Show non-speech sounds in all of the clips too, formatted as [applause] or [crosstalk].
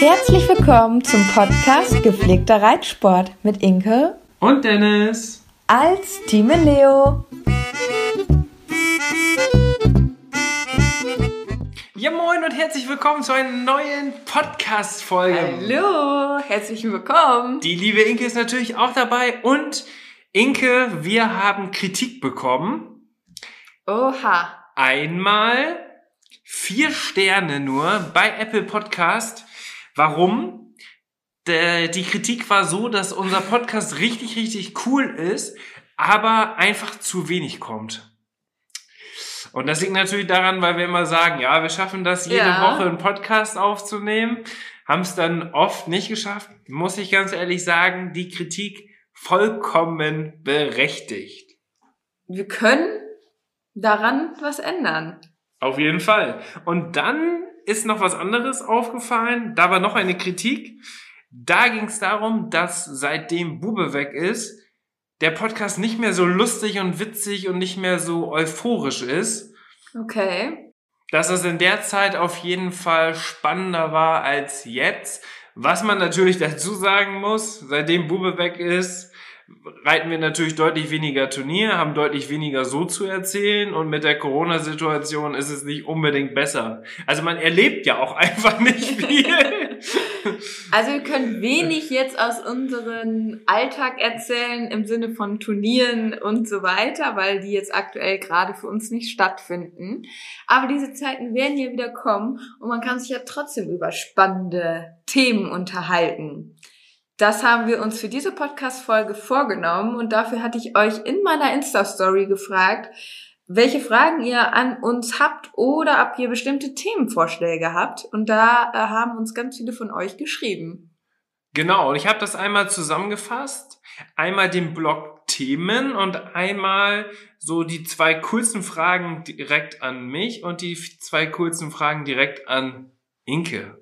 Herzlich willkommen zum Podcast Gepflegter Reitsport mit Inke und Dennis als Team Leo. Ja, moin und herzlich willkommen zu einer neuen Podcast-Folge. Hallo, herzlich willkommen. Die liebe Inke ist natürlich auch dabei und Inke, wir haben Kritik bekommen. Oha. Einmal vier Sterne nur bei Apple Podcast. Warum? Die Kritik war so, dass unser Podcast richtig, richtig cool ist, aber einfach zu wenig kommt. Und das liegt natürlich daran, weil wir immer sagen, ja, wir schaffen das jede ja. Woche einen Podcast aufzunehmen, haben es dann oft nicht geschafft. Muss ich ganz ehrlich sagen, die Kritik vollkommen berechtigt. Wir können daran was ändern. Auf jeden Fall. Und dann ist noch was anderes aufgefallen. Da war noch eine Kritik. Da ging es darum, dass seitdem Bube weg ist, der Podcast nicht mehr so lustig und witzig und nicht mehr so euphorisch ist. Okay. Dass es in der Zeit auf jeden Fall spannender war als jetzt. Was man natürlich dazu sagen muss, seitdem Bube weg ist, reiten wir natürlich deutlich weniger Turnier, haben deutlich weniger so zu erzählen und mit der Corona-Situation ist es nicht unbedingt besser. Also man erlebt ja auch [laughs] einfach nicht viel. [laughs] Also wir können wenig jetzt aus unserem Alltag erzählen im Sinne von Turnieren und so weiter, weil die jetzt aktuell gerade für uns nicht stattfinden. Aber diese Zeiten werden ja wieder kommen und man kann sich ja trotzdem über spannende Themen unterhalten. Das haben wir uns für diese Podcast-Folge vorgenommen und dafür hatte ich euch in meiner Insta-Story gefragt, welche Fragen ihr an uns habt oder ob ihr bestimmte Themenvorschläge habt. Und da äh, haben uns ganz viele von euch geschrieben. Genau, und ich habe das einmal zusammengefasst. Einmal den Blog Themen und einmal so die zwei kurzen Fragen direkt an mich und die zwei kurzen Fragen direkt an Inke.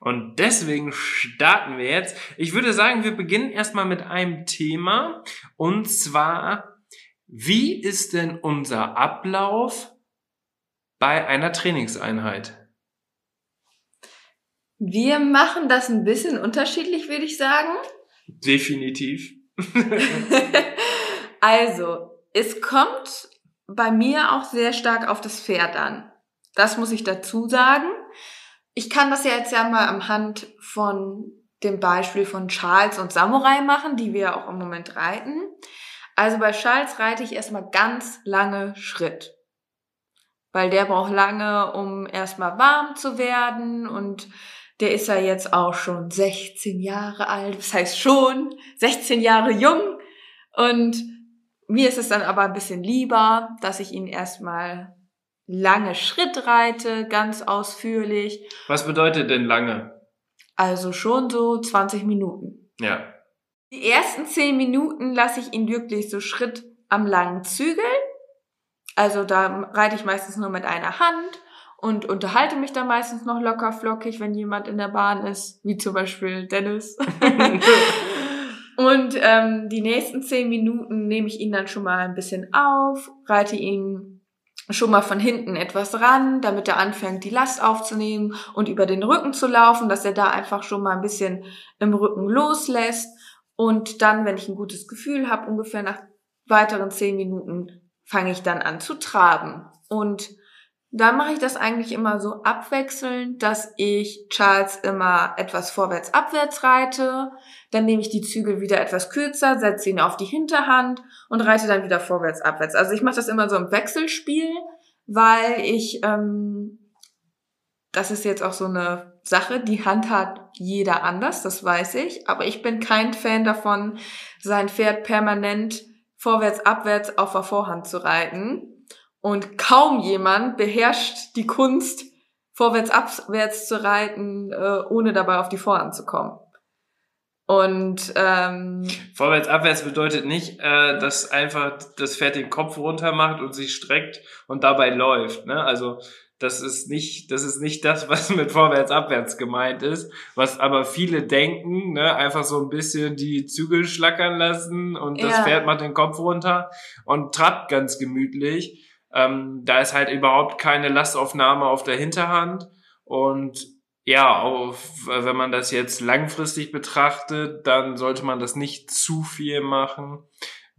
Und deswegen starten wir jetzt. Ich würde sagen, wir beginnen erstmal mit einem Thema. Und zwar, wie ist denn unser Ablauf bei einer Trainingseinheit? Wir machen das ein bisschen unterschiedlich, würde ich sagen. Definitiv. [laughs] also, es kommt bei mir auch sehr stark auf das Pferd an. Das muss ich dazu sagen. Ich kann das ja jetzt ja mal am Hand von dem Beispiel von Charles und Samurai machen, die wir auch im Moment reiten. Also bei Charles reite ich erstmal ganz lange Schritt. Weil der braucht lange, um erstmal warm zu werden und der ist ja jetzt auch schon 16 Jahre alt. Das heißt schon 16 Jahre jung. Und mir ist es dann aber ein bisschen lieber, dass ich ihn erstmal lange Schritt reite, ganz ausführlich. Was bedeutet denn lange? Also schon so 20 Minuten. Ja. Die ersten 10 Minuten lasse ich ihn wirklich so Schritt am langen Zügel. Also da reite ich meistens nur mit einer Hand und unterhalte mich da meistens noch locker flockig, wenn jemand in der Bahn ist, wie zum Beispiel Dennis. [laughs] und ähm, die nächsten zehn Minuten nehme ich ihn dann schon mal ein bisschen auf, reite ihn schon mal von hinten etwas ran, damit er anfängt, die Last aufzunehmen und über den Rücken zu laufen, dass er da einfach schon mal ein bisschen im Rücken loslässt. Und dann, wenn ich ein gutes Gefühl habe, ungefähr nach weiteren zehn Minuten, fange ich dann an zu traben. Und da mache ich das eigentlich immer so abwechselnd, dass ich Charles immer etwas vorwärts-abwärts reite, dann nehme ich die Zügel wieder etwas kürzer, setze ihn auf die Hinterhand und reite dann wieder vorwärts-abwärts. Also ich mache das immer so im Wechselspiel, weil ich, ähm, das ist jetzt auch so eine Sache, die Hand hat jeder anders, das weiß ich, aber ich bin kein Fan davon, sein Pferd permanent vorwärts, abwärts auf der Vorhand zu reiten. Und kaum jemand beherrscht die Kunst, vorwärts, abwärts zu reiten, äh, ohne dabei auf die Vorhand zu kommen. Und ähm, vorwärts, abwärts bedeutet nicht, äh, dass einfach das Pferd den Kopf runter macht und sich streckt und dabei läuft. Ne? Also das ist nicht, das ist nicht das, was mit vorwärts, abwärts gemeint ist, was aber viele denken, ne? einfach so ein bisschen die Zügel schlackern lassen und das Ja. Pferd macht den Kopf runter und trabt ganz gemütlich. Ähm, da ist halt überhaupt keine Lastaufnahme auf der Hinterhand und ja, auf, wenn man das jetzt langfristig betrachtet, dann sollte man das nicht zu viel machen,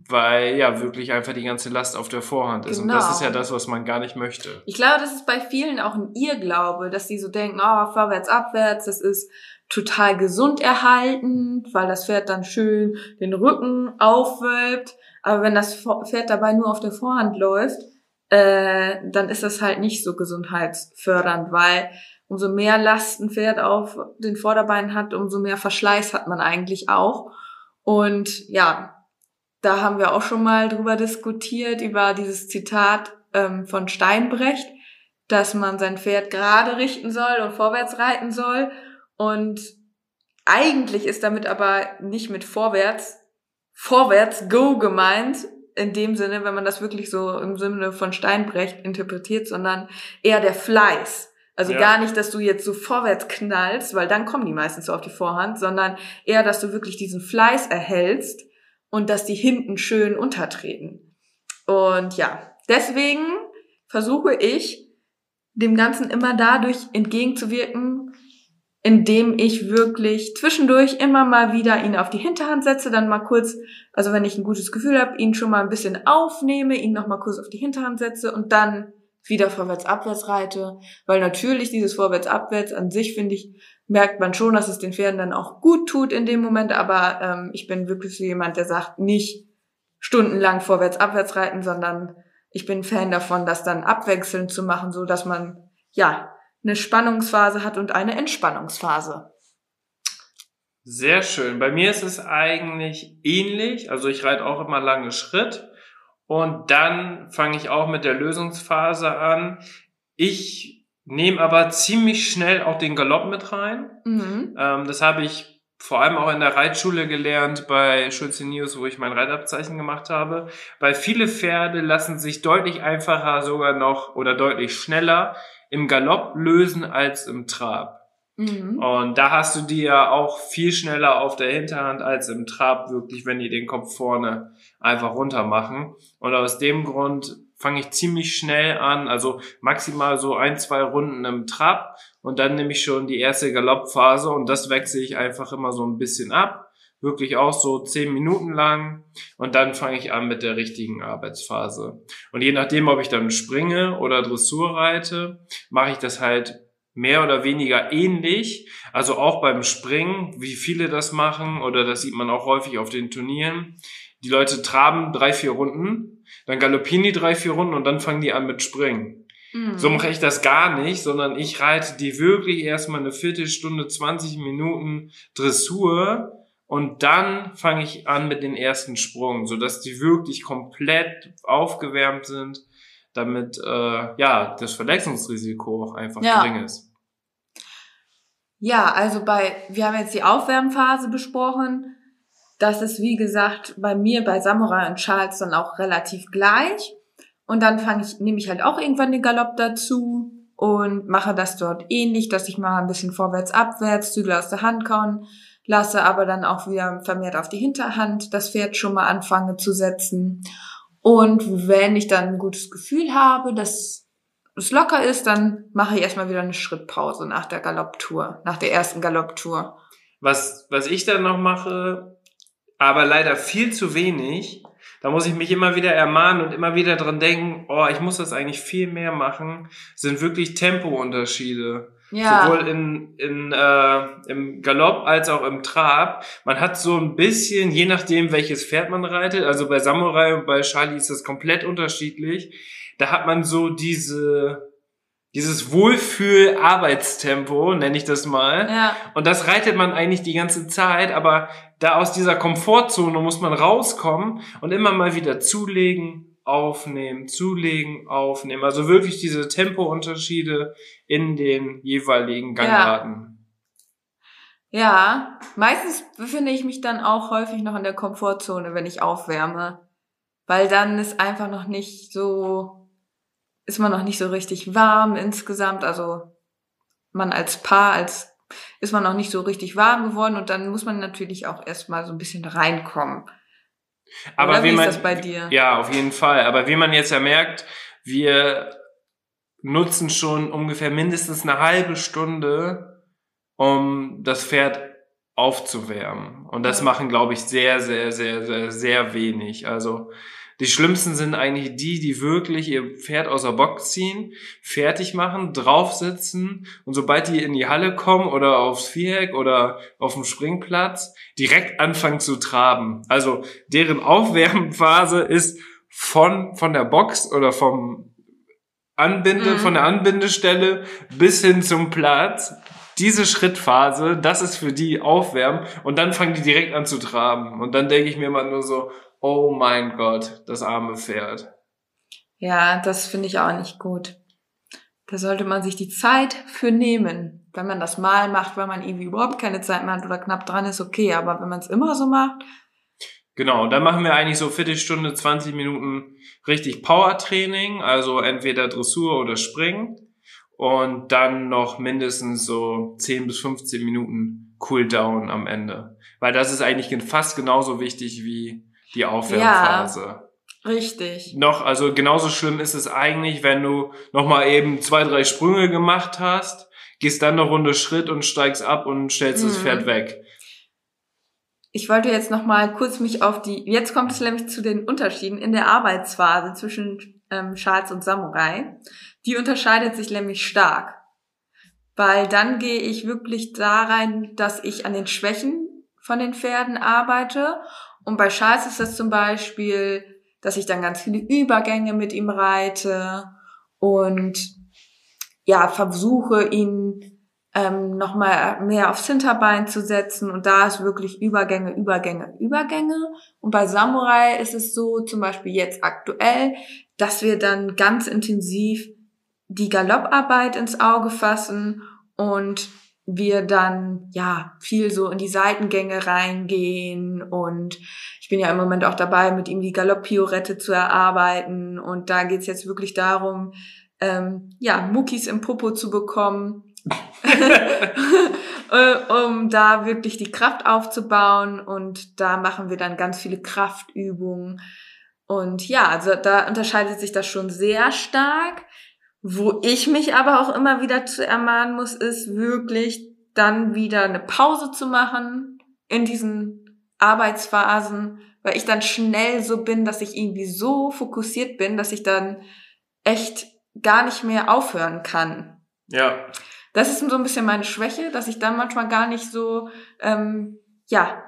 weil ja wirklich einfach die ganze Last auf der Vorhand ist. Und das Genau. ist ja das, was man gar nicht möchte. ich glaube, das ist bei vielen auch ein Irrglaube, dass die so denken, oh, vorwärts, abwärts, das ist total gesund erhalten, weil das Pferd dann schön den Rücken aufwölbt. Aber wenn das Pferd dabei nur auf der Vorhand läuft, äh, dann ist das halt nicht so gesundheitsfördernd, weil umso mehr Last ein Pferd auf den Vorderbeinen hat, umso mehr Verschleiß hat man eigentlich auch. Und ja, da haben wir auch schon mal drüber diskutiert, über dieses Zitat ähm, von Steinbrecht, dass man sein Pferd gerade richten soll und vorwärts reiten soll. Und eigentlich ist damit aber nicht mit vorwärts, vorwärts go gemeint, in dem Sinne, wenn man das wirklich so im Sinne von Steinbrecht interpretiert, sondern eher der Fleiß. Also Ja. gar nicht, dass du jetzt so vorwärts knallst, weil dann kommen die meistens so auf die Vorhand, sondern eher, dass du wirklich diesen Fleiß erhältst und dass die hinten schön untertreten. Und ja, deswegen versuche ich, dem Ganzen immer dadurch entgegenzuwirken, indem ich wirklich zwischendurch immer mal wieder ihn auf die Hinterhand setze, dann mal kurz, also wenn ich ein gutes Gefühl habe, ihn schon mal ein bisschen aufnehme, ihn noch mal kurz auf die Hinterhand setze und dann wieder vorwärts abwärts reite, weil natürlich dieses vorwärts abwärts an sich finde ich merkt man schon, dass es den Pferden dann auch gut tut in dem Moment, aber ähm, ich bin wirklich so jemand, der sagt nicht stundenlang vorwärts abwärts reiten, sondern ich bin Fan davon, das dann abwechselnd zu machen, so dass man ja eine Spannungsphase hat und eine Entspannungsphase. Sehr schön. Bei mir ist es eigentlich ähnlich. Also ich reite auch immer lange Schritt und dann fange ich auch mit der Lösungsphase an. Ich nehme aber ziemlich schnell auch den Galopp mit rein. Mhm. Ähm, das habe ich vor allem auch in der Reitschule gelernt bei Schulze News, wo ich mein Reitabzeichen gemacht habe. Weil viele Pferde lassen sich deutlich einfacher sogar noch oder deutlich schneller im Galopp lösen als im Trab. Mhm. Und da hast du die ja auch viel schneller auf der Hinterhand als im Trab wirklich, wenn die den Kopf vorne einfach runter machen. Und aus dem Grund fange ich ziemlich schnell an, also maximal so ein, zwei Runden im Trab und dann nehme ich schon die erste Galoppphase und das wechsle ich einfach immer so ein bisschen ab. Wirklich auch so zehn Minuten lang und dann fange ich an mit der richtigen Arbeitsphase. Und je nachdem, ob ich dann springe oder Dressur reite, mache ich das halt mehr oder weniger ähnlich. Also auch beim Springen, wie viele das machen, oder das sieht man auch häufig auf den Turnieren. Die Leute traben drei, vier Runden, dann galoppieren die drei, vier Runden und dann fangen die an mit Springen. Mhm. So mache ich das gar nicht, sondern ich reite die wirklich erstmal eine Viertelstunde, 20 Minuten Dressur und dann fange ich an mit den ersten Sprung, sodass die wirklich komplett aufgewärmt sind, damit äh, ja das Verletzungsrisiko auch einfach Ja. gering ist. Ja, also bei, wir haben jetzt die Aufwärmphase besprochen. Das ist, wie gesagt, bei mir, bei Samurai und Charles dann auch relativ gleich. Und dann fange ich, nehme ich halt auch irgendwann den Galopp dazu und mache das dort ähnlich, dass ich mal ein bisschen vorwärts, abwärts, Zügel aus der Hand kauen lasse, aber dann auch wieder vermehrt auf die Hinterhand das Pferd schon mal anfange zu setzen. Und wenn ich dann ein gutes Gefühl habe, dass es locker ist, dann mache ich erstmal wieder eine Schrittpause nach der Galopptour, nach der ersten Galopptour. Was, was ich dann noch mache, aber leider viel zu wenig, da muss ich mich immer wieder ermahnen und immer wieder dran denken, oh, ich muss das eigentlich viel mehr machen, sind wirklich Tempounterschiede. Ja. Sowohl in, in, äh, im Galopp als auch im Trab. Man hat so ein bisschen, je nachdem, welches Pferd man reitet, also bei Samurai und bei Charlie ist das komplett unterschiedlich. Da hat man so diese, dieses Wohlfühl-Arbeitstempo, nenne ich das mal. Ja. Und das reitet man eigentlich die ganze Zeit, aber da aus dieser Komfortzone muss man rauskommen und immer mal wieder zulegen, aufnehmen, zulegen, aufnehmen. Also wirklich diese Tempounterschiede in den jeweiligen Gangarten. Ja. ja, meistens befinde ich mich dann auch häufig noch in der Komfortzone, wenn ich aufwärme. Weil dann ist einfach noch nicht so, ist man noch nicht so richtig warm insgesamt. Also man als Paar, als ist man noch nicht so richtig warm geworden und dann muss man natürlich auch erstmal so ein bisschen reinkommen. Aber Oder wie wie man, ist das bei dir? Ja, auf jeden Fall. Aber wie man jetzt ja merkt, wir nutzen schon ungefähr mindestens eine halbe Stunde, um das Pferd aufzuwärmen. Und das machen, glaube ich, sehr, sehr, sehr, sehr, sehr wenig. Also die schlimmsten sind eigentlich die, die wirklich ihr Pferd aus der Box ziehen, fertig machen, draufsitzen und sobald die in die Halle kommen oder aufs Viereck oder auf dem Springplatz, direkt anfangen zu traben. Also deren Aufwärmphase ist von, von der Box oder vom Anbinde, Mhm. von der Anbindestelle bis hin zum Platz. Diese Schrittphase, das ist für die Aufwärmen und dann fangen die direkt an zu traben. Und dann denke ich mir immer nur so, oh mein Gott, das arme Pferd. Ja, das finde ich auch nicht gut. Da sollte man sich die Zeit für nehmen. Wenn man das mal macht, weil man irgendwie überhaupt keine Zeit mehr hat oder knapp dran ist, okay. Aber wenn man es immer so macht, Genau, dann machen wir eigentlich so Viertelstunde, 20 Minuten richtig Power-Training, also entweder Dressur oder Springen. Und dann noch mindestens so 10 bis 15 Minuten Cooldown am Ende. Weil das ist eigentlich gen- fast genauso wichtig wie die Aufwärmphase. richtig. Noch, also genauso schlimm ist es eigentlich, wenn du nochmal eben zwei, drei Sprünge gemacht hast, gehst dann eine Runde Schritt und steigst ab und stellst das Mhm. Pferd weg. Ich wollte jetzt noch mal kurz mich auf die, jetzt kommt es nämlich zu den Unterschieden in der Arbeitsphase zwischen ähm, Charles und Samurai. Die unterscheidet sich nämlich stark. Weil dann gehe ich wirklich da rein, dass ich an den Schwächen von den Pferden arbeite. Und bei Charles ist das zum Beispiel, dass ich dann ganz viele Übergänge mit ihm reite und ja, versuche ihn ähm, nochmal mehr aufs Hinterbein zu setzen und da ist wirklich Übergänge, Übergänge, Übergänge. Und bei Samurai ist es so, zum Beispiel jetzt aktuell, dass wir dann ganz intensiv die Galopparbeit ins Auge fassen und wir dann ja viel so in die Seitengänge reingehen und ich bin ja im Moment auch dabei, mit ihm die Galopp-Piorette zu erarbeiten und da geht's jetzt wirklich darum, ähm, ja, Muckis im Popo zu bekommen, [laughs] [laughs] äh, um da wirklich die Kraft aufzubauen und da machen wir dann ganz viele Kraftübungen und ja, also da unterscheidet sich das schon sehr stark. Wo ich mich aber auch immer wieder zu ermahnen muss, ist wirklich dann wieder eine Pause zu machen in diesen Arbeitsphasen, weil ich dann schnell so bin, dass ich irgendwie so fokussiert bin, dass ich dann echt gar nicht mehr aufhören kann. Ja, Das ist so ein bisschen meine Schwäche, dass ich dann manchmal gar nicht so, ähm, ja,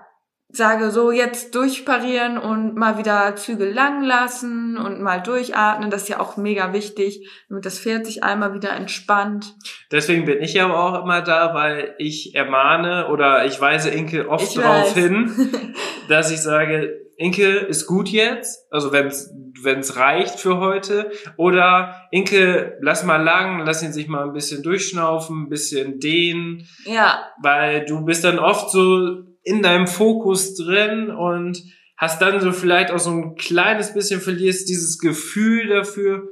sage, so jetzt durchparieren und mal wieder Züge lang lassen und mal durchatmen. Das ist ja auch mega wichtig, damit das Pferd sich einmal wieder entspannt. Deswegen bin ich ja auch immer da, weil ich ermahne oder ich weise Inke oft Ich darauf weiß. hin, [laughs] dass ich sage, Inke ist gut jetzt, also wenn es reicht für heute, oder Inke, lass mal lang, lass ihn sich mal ein bisschen durchschnaufen, ein bisschen dehnen, ja, weil du bist dann oft so in deinem Fokus drin und hast dann so vielleicht auch so ein kleines bisschen verlierst dieses Gefühl dafür,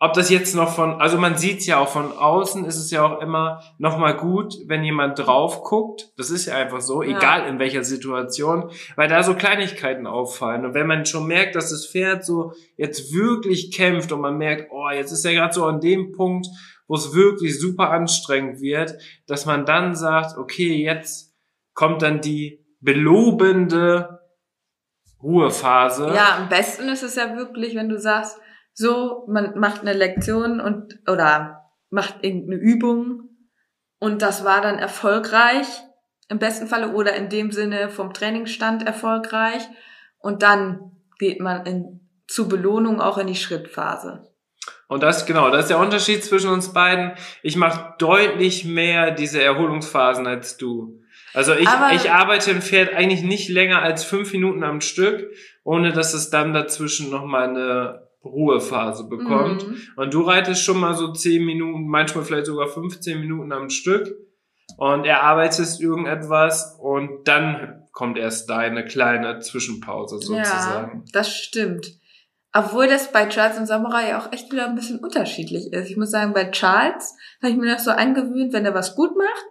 ob das jetzt noch von, also man sieht's ja auch von außen, ist es ja auch immer noch mal gut, wenn jemand drauf guckt. Das ist ja einfach so, Ja. egal in welcher Situation, weil da so Kleinigkeiten auffallen. Und wenn man schon merkt, dass das Pferd so jetzt wirklich kämpft und man merkt, oh, jetzt ist er gerade so an dem Punkt, wo es wirklich super anstrengend wird, dass man dann sagt, okay, jetzt kommt dann die belobende Ruhephase. ja, am besten ist es ja wirklich, wenn du sagst, so, man macht eine Lektion und, oder macht irgendeine Übung und das war dann erfolgreich, im besten Falle oder in dem Sinne vom Trainingsstand erfolgreich und dann geht man in, zur Belohnung auch in die Schrittphase. Und das, genau, das ist der Unterschied zwischen uns beiden. Ich mache deutlich mehr diese Erholungsphasen als du. Also ich, Aber- ich arbeite im Pferd eigentlich nicht länger als fünf Minuten am Stück, ohne dass es dann dazwischen nochmal eine Ruhephase bekommt. Mhm. Und du reitest schon mal so zehn Minuten, manchmal vielleicht sogar 15 Minuten am Stück und erarbeitest irgendetwas und dann kommt erst deine kleine Zwischenpause sozusagen. Ja, das stimmt. Obwohl das bei Charles und Samurai auch echt wieder ein bisschen unterschiedlich ist. Ich muss sagen, bei Charles habe ich mir das so angewöhnt, wenn er was gut macht,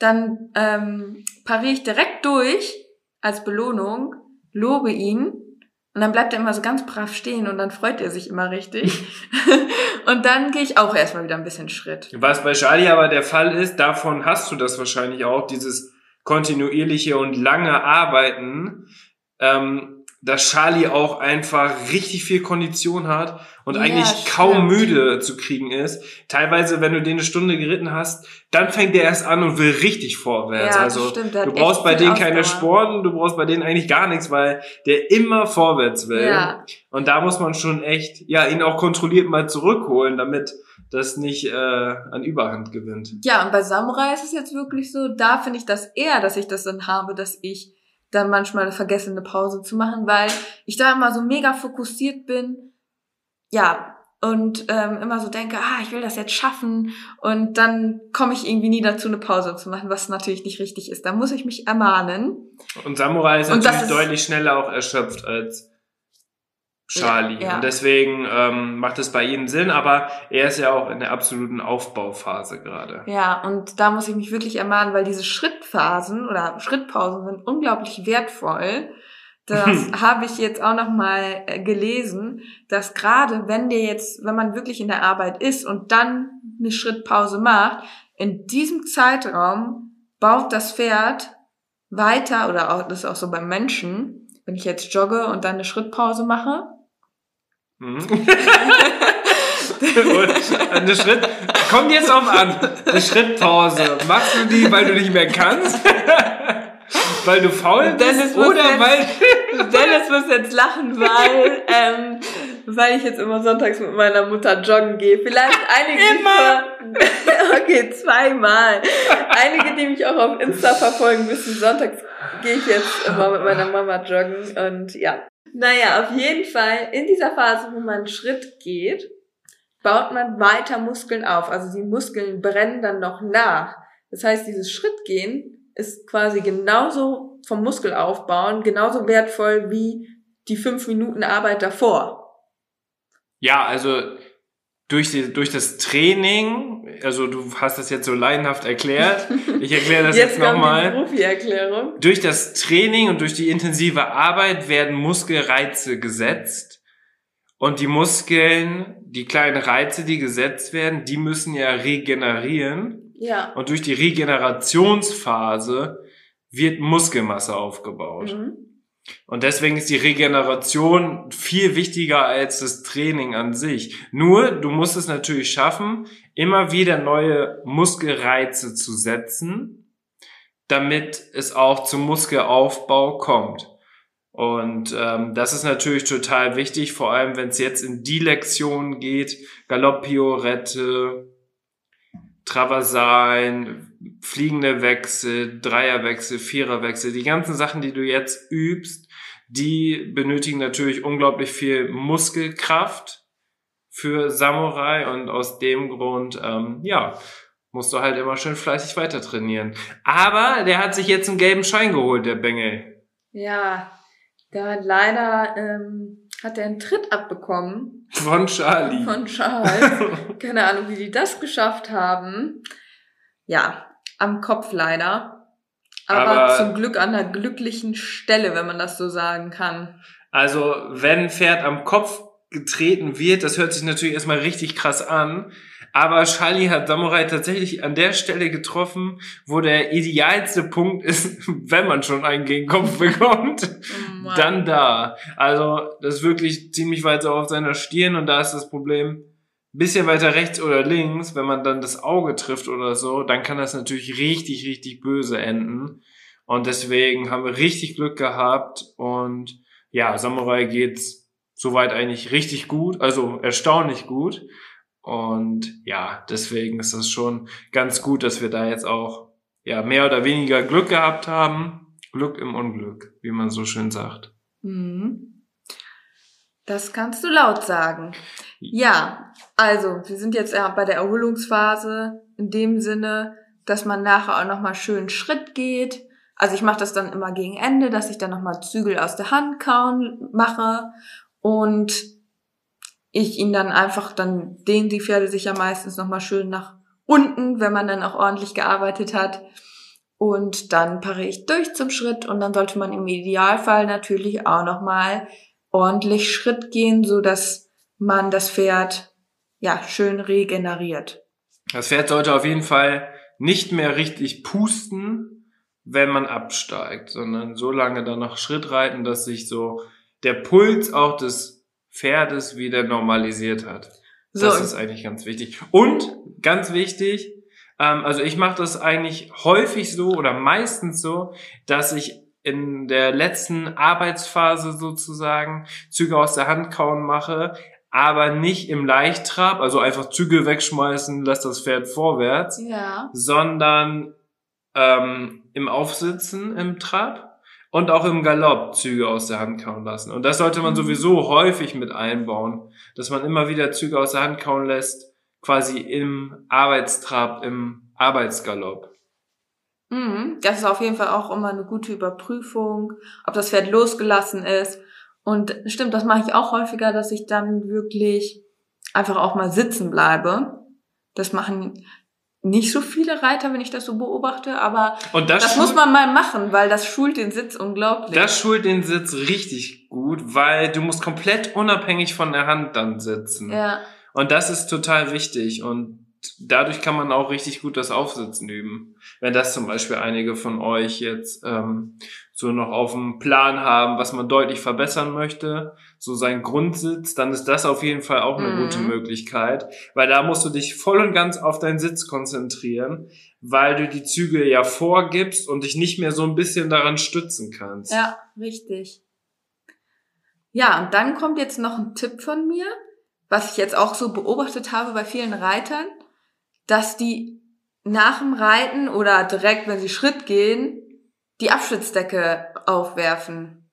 dann ähm, pariere ich direkt durch als Belohnung, lobe ihn und dann bleibt er immer so ganz brav stehen und dann freut er sich immer richtig. [laughs] und dann gehe ich auch erstmal wieder ein bisschen Schritt. Was bei Charlie aber der Fall ist, davon hast du das wahrscheinlich auch, dieses kontinuierliche und lange Arbeiten, ähm, dass Charlie auch einfach richtig viel Kondition hat und Ja, eigentlich kaum stimmt. müde zu kriegen ist. Teilweise, wenn du den eine Stunde geritten hast, dann fängt der erst an und will richtig vorwärts. Ja, also stimmt, du brauchst bei denen keine. Sporten, du brauchst bei denen eigentlich gar nichts, weil der immer vorwärts will. Ja. Und da muss man schon echt, ja, ihn auch kontrolliert mal zurückholen, damit das nicht äh, an Überhand gewinnt. Ja, und bei Samurai ist es jetzt wirklich so, da finde ich das eher, dass ich das dann habe, dass ich dann manchmal vergesse, eine Pause zu machen, weil ich da immer so mega fokussiert bin. Ja, und ähm, immer so denke, ah, ich will das jetzt schaffen und dann komme ich irgendwie nie dazu, eine Pause zu machen, was natürlich nicht richtig ist. Da muss ich mich ermahnen. Und Samurai ist Und natürlich ist- deutlich schneller auch erschöpft als Charlie. Ja. Und deswegen ähm, macht es bei ihnen Sinn, aber er ist ja auch in der absoluten Aufbauphase gerade. Ja, und da muss ich mich wirklich ermahnen, weil diese Schrittphasen oder Schrittpausen sind unglaublich wertvoll. Das [laughs] habe ich jetzt auch noch mal äh, gelesen, dass gerade wenn dir jetzt, wenn man wirklich in der Arbeit ist und dann eine Schrittpause macht, in diesem Zeitraum baut das Pferd weiter oder auch, das ist auch so beim Menschen, wenn ich jetzt jogge und dann eine Schrittpause mache, Mhm. [laughs] Und eine Schritt, kommt jetzt auf an, eine Schrittpause. Machst du die, weil du nicht mehr kannst? [laughs] weil du faul bist? Oder jetzt- weil... [laughs] Dennis muss jetzt lachen, weil, ähm, weil ich jetzt immer sonntags mit meiner Mutter joggen gehe. Vielleicht einige. Immer? okay, zweimal. Einige, die mich auch auf Insta verfolgen, wissen, sonntags gehe ich jetzt immer mit meiner Mama joggen und ja. Naja, auf jeden Fall, in dieser Phase, wo man einen Schritt geht, baut man weiter Muskeln auf. Also die Muskeln brennen dann noch nach. Das heißt, dieses Schrittgehen ist quasi genauso vom Muskelaufbauen, genauso wertvoll wie die fünf Minuten Arbeit davor. Ja, also durch, die, durch das Training, also du hast das jetzt so laienhaft erklärt, ich erkläre das [laughs] jetzt, die nochmal. Durch das Training und durch die intensive Arbeit werden Muskelreize gesetzt. Und die Muskeln, die kleinen Reize, die gesetzt werden, die müssen ja regenerieren. Ja. Und durch die Regenerationsphase wird Muskelmasse aufgebaut. Mhm. Und deswegen ist die Regeneration viel wichtiger als das Training an sich. Nur, du musst es natürlich schaffen, immer wieder neue Muskelreize zu setzen, damit es auch zum Muskelaufbau kommt. Und ähm, das ist natürlich total wichtig, vor allem wenn es jetzt in die Lektion geht, Galopp-Piorette, Traversalen, fliegende Wechsel, Dreierwechsel, Viererwechsel, die ganzen Sachen, die du jetzt übst, die benötigen natürlich unglaublich viel Muskelkraft für Samurai und aus dem Grund, ähm, ja, musst du halt immer schön fleißig weiter trainieren. Aber der hat sich jetzt einen gelben Schein geholt, der Bengel. Ja, da hat leider ähm, hat er einen Tritt abbekommen Von Charlie. von Charles. [laughs] Keine Ahnung, wie die das geschafft haben. Ja, am Kopf leider. Aber, Aber- zum Glück an einer glücklichen Stelle, wenn man das so sagen kann. Also, wenn ein Pferd am Kopf getreten wird, das hört sich natürlich erstmal richtig krass an. Aber Charlie hat Samurai tatsächlich an der Stelle getroffen, wo der idealste Punkt ist, [laughs] wenn man schon einen gegen Kopf bekommt. Oh. Dann da. Also, das ist wirklich ziemlich weit so auf seiner Stirn und da ist das Problem, bisschen weiter rechts oder links, wenn man dann das Auge trifft oder so, dann kann das natürlich richtig, richtig böse enden. Und deswegen haben wir richtig Glück gehabt und ja, Samurai geht's soweit eigentlich richtig gut, also erstaunlich gut. Und ja, deswegen ist das schon ganz gut, dass wir da jetzt auch ja, mehr oder weniger Glück gehabt haben. Glück im Unglück, wie man so schön sagt. Mhm. Das kannst du laut sagen. Ja, also wir sind jetzt bei der Erholungsphase in dem Sinne, dass man nachher auch nochmal schön Schritt geht. Also ich mache das dann immer gegen Ende, dass ich dann nochmal Zügel aus der Hand kauen mache und ich ihn dann einfach, dann dehnen die Pferde sich ja meistens nochmal schön nach unten, wenn man dann auch ordentlich gearbeitet hat. Und dann pare ich durch zum Schritt und dann sollte man im Idealfall natürlich auch nochmal ordentlich Schritt gehen, so dass man das Pferd ja schön regeneriert. Das Pferd sollte auf jeden Fall nicht mehr richtig pusten, wenn man absteigt, sondern so lange dann noch Schritt reiten, dass sich so der Puls auch des Pferdes wieder normalisiert hat. So. Das ist eigentlich ganz wichtig. Und ganz wichtig, ähm, also ich mache das eigentlich häufig so oder meistens so, dass ich in der letzten Arbeitsphase sozusagen Züge aus der Hand kauen mache, aber nicht im Leichttrab, also einfach Züge wegschmeißen, lass das Pferd vorwärts, ja. sondern ähm, im Aufsitzen im Trab und auch im Galopp Züge aus der Hand kauen lassen. Und das sollte man mhm. sowieso häufig mit einbauen, dass man immer wieder Züge aus der Hand kauen lässt, quasi im Arbeitstrab, im Arbeitsgalopp. Mhm. Das ist auf jeden Fall auch immer eine gute Überprüfung, ob das Pferd losgelassen ist und stimmt, das mache ich auch häufiger, dass ich dann wirklich einfach auch mal sitzen bleibe. Das machen nicht so viele Reiter, wenn ich das so beobachte, aber und das, das muss man mal machen, weil das schult den Sitz unglaublich. Das schult den Sitz richtig gut, weil du musst komplett unabhängig von der Hand dann sitzen. Ja. Und das ist total wichtig und dadurch kann man auch richtig gut das Aufsitzen üben. Wenn das zum Beispiel einige von euch jetzt ähm, so noch auf dem Plan haben, was man deutlich verbessern möchte, so sein Grundsitz, dann ist das auf jeden Fall auch eine mhm. gute Möglichkeit, weil da musst du dich voll und ganz auf deinen Sitz konzentrieren, weil du die Züge ja vorgibst und dich nicht mehr so ein bisschen daran stützen kannst. Ja, richtig. Ja, und dann kommt jetzt noch ein Tipp von mir, was ich jetzt auch so beobachtet habe bei vielen Reitern dass die nach dem Reiten oder direkt, wenn sie Schritt gehen, die Abschnittsdecke aufwerfen.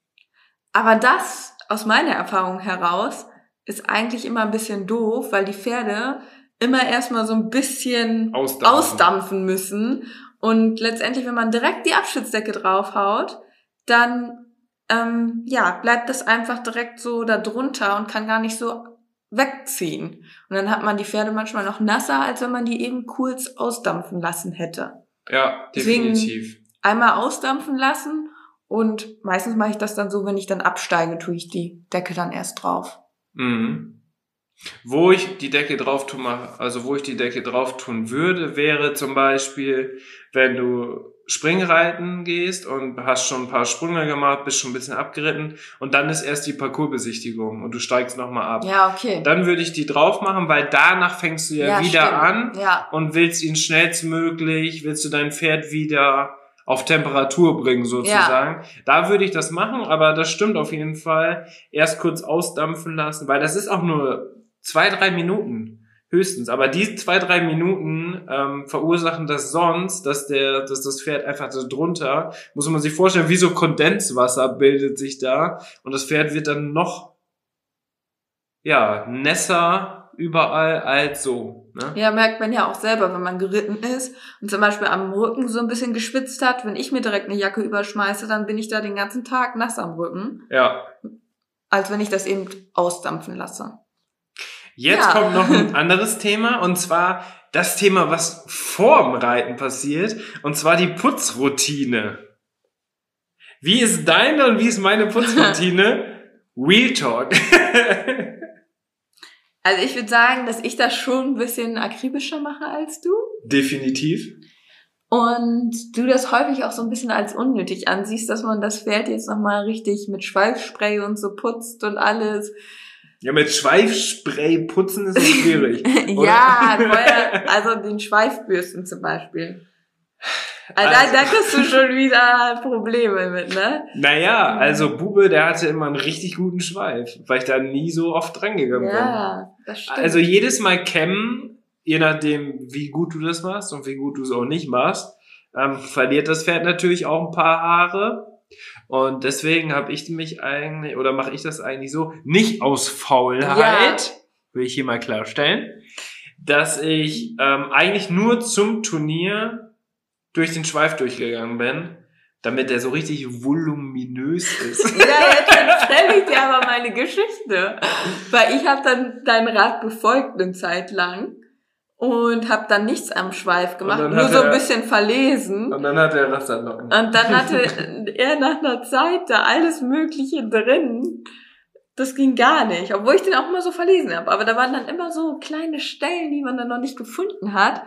Aber das, aus meiner Erfahrung heraus, ist eigentlich immer ein bisschen doof, weil die Pferde immer erstmal so ein bisschen ausdampfen. ausdampfen müssen. Und letztendlich, wenn man direkt die Abschnittsdecke draufhaut, dann ähm, ja, bleibt das einfach direkt so da drunter und kann gar nicht so wegziehen. Und dann hat man die Pferde manchmal noch nasser, als wenn man die eben kurz ausdampfen lassen hätte. Ja, definitiv. Deswegen einmal ausdampfen lassen und meistens mache ich das dann so, wenn ich dann absteige, tue ich die Decke dann erst drauf. Mhm. Wo ich die Decke drauf tun, also wo ich die Decke drauf tun würde, wäre zum Beispiel, wenn du Springreiten gehst und hast schon ein paar Sprünge gemacht, bist schon ein bisschen abgeritten und dann ist erst die Parcoursbesichtigung und du steigst nochmal ab. Ja, okay. Dann würde ich die drauf machen, weil danach fängst du ja, ja wieder stimmt. an ja. und willst ihn schnellstmöglich, willst du dein Pferd wieder auf Temperatur bringen sozusagen. Ja. Da würde ich das machen, aber das stimmt auf jeden Fall. Erst kurz ausdampfen lassen, weil das ist auch nur zwei, drei Minuten. Höchstens. Aber die zwei, drei Minuten ähm, verursachen das sonst, dass der, dass das Pferd einfach so drunter, muss man sich vorstellen, wie so Kondenswasser bildet sich da und das Pferd wird dann noch ja, nässer überall als so. Ne? Ja, merkt man ja auch selber, wenn man geritten ist und zum Beispiel am Rücken so ein bisschen geschwitzt hat. Wenn ich mir direkt eine Jacke überschmeiße, dann bin ich da den ganzen Tag nass am Rücken. Ja. Als wenn ich das eben ausdampfen lasse. Jetzt ja. kommt noch ein [laughs] anderes Thema und zwar das Thema, was vorm Reiten passiert und zwar die Putzroutine. Wie ist deine und wie ist meine Putzroutine? [laughs] Real Talk. [laughs] also ich würde sagen, dass ich das schon ein bisschen akribischer mache als du. Definitiv. Und du das häufig auch so ein bisschen als unnötig ansiehst, dass man das Pferd jetzt nochmal richtig mit Schweifspray und so putzt und alles. Ja, mit Schweifspray putzen ist schwierig. [laughs] ja, also den Schweifbürsten zum Beispiel. Also, also da kriegst du schon wieder Probleme mit, ne? Naja, also Bube, der hatte immer einen richtig guten Schweif, weil ich da nie so oft dran gegangen bin. Ja, das stimmt. Also jedes Mal kämmen, je nachdem, wie gut du das machst und wie gut du es auch nicht machst, ähm, verliert das Pferd natürlich auch ein paar Haare. Und deswegen habe ich mich eigentlich, oder mache ich das eigentlich so, nicht aus Faulheit, will ich hier mal klarstellen, dass ich ähm, eigentlich nur zum Turnier durch den Schweif durchgegangen bin, damit der so richtig voluminös ist. Ja, jetzt erzähle ich dir aber meine Geschichte. Weil ich habe dann deinen Rat befolgt eine Zeit lang und habe dann nichts am Schweif gemacht, nur hat so ein er- bisschen verlesen. Und dann hat er Rasterlocken. Und dann [laughs] hatte er nach einer Zeit da alles Mögliche drin. Das ging gar nicht, obwohl ich den auch immer so verlesen habe. Aber da waren dann immer so kleine Stellen, die man dann noch nicht gefunden hat.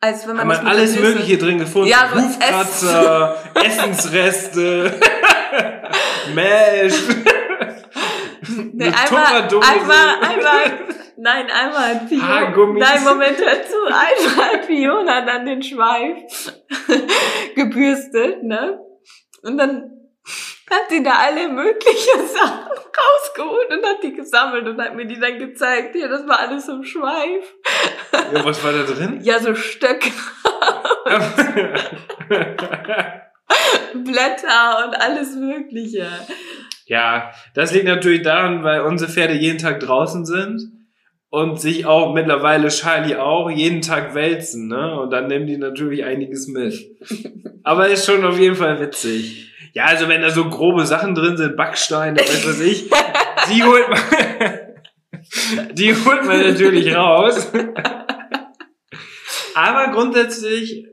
Als wenn man wir mit alles Mögliche drin gefunden. Ja, so Hufkratzer, Essensreste, [laughs] Mesh. Nee, Eine einmal, Tupperdose. einmal, einmal, nein, einmal hat Fiona, Haargummis. nein, Moment, hör zu, einmal hat Fiona dann den Schweif [laughs] gebürstet, ne? Und dann hat sie da alle möglichen [laughs] Sachen rausgeholt und hat die gesammelt und hat mir die dann gezeigt. Ja, das war alles im Schweif. Ja, was war da drin? Ja, so Stöcke, [laughs] Blätter und alles Mögliche. ja, das liegt natürlich daran, weil unsere Pferde jeden Tag draußen sind und sich auch mittlerweile Charlie auch jeden Tag wälzen, ne? Und dann nehmen die natürlich einiges mit. [laughs] Aber ist schon auf jeden Fall witzig. Ja, also wenn da so grobe Sachen drin sind, Backsteine, weiß was ich, [laughs] die holt man, [laughs] die holt man natürlich raus. Aber grundsätzlich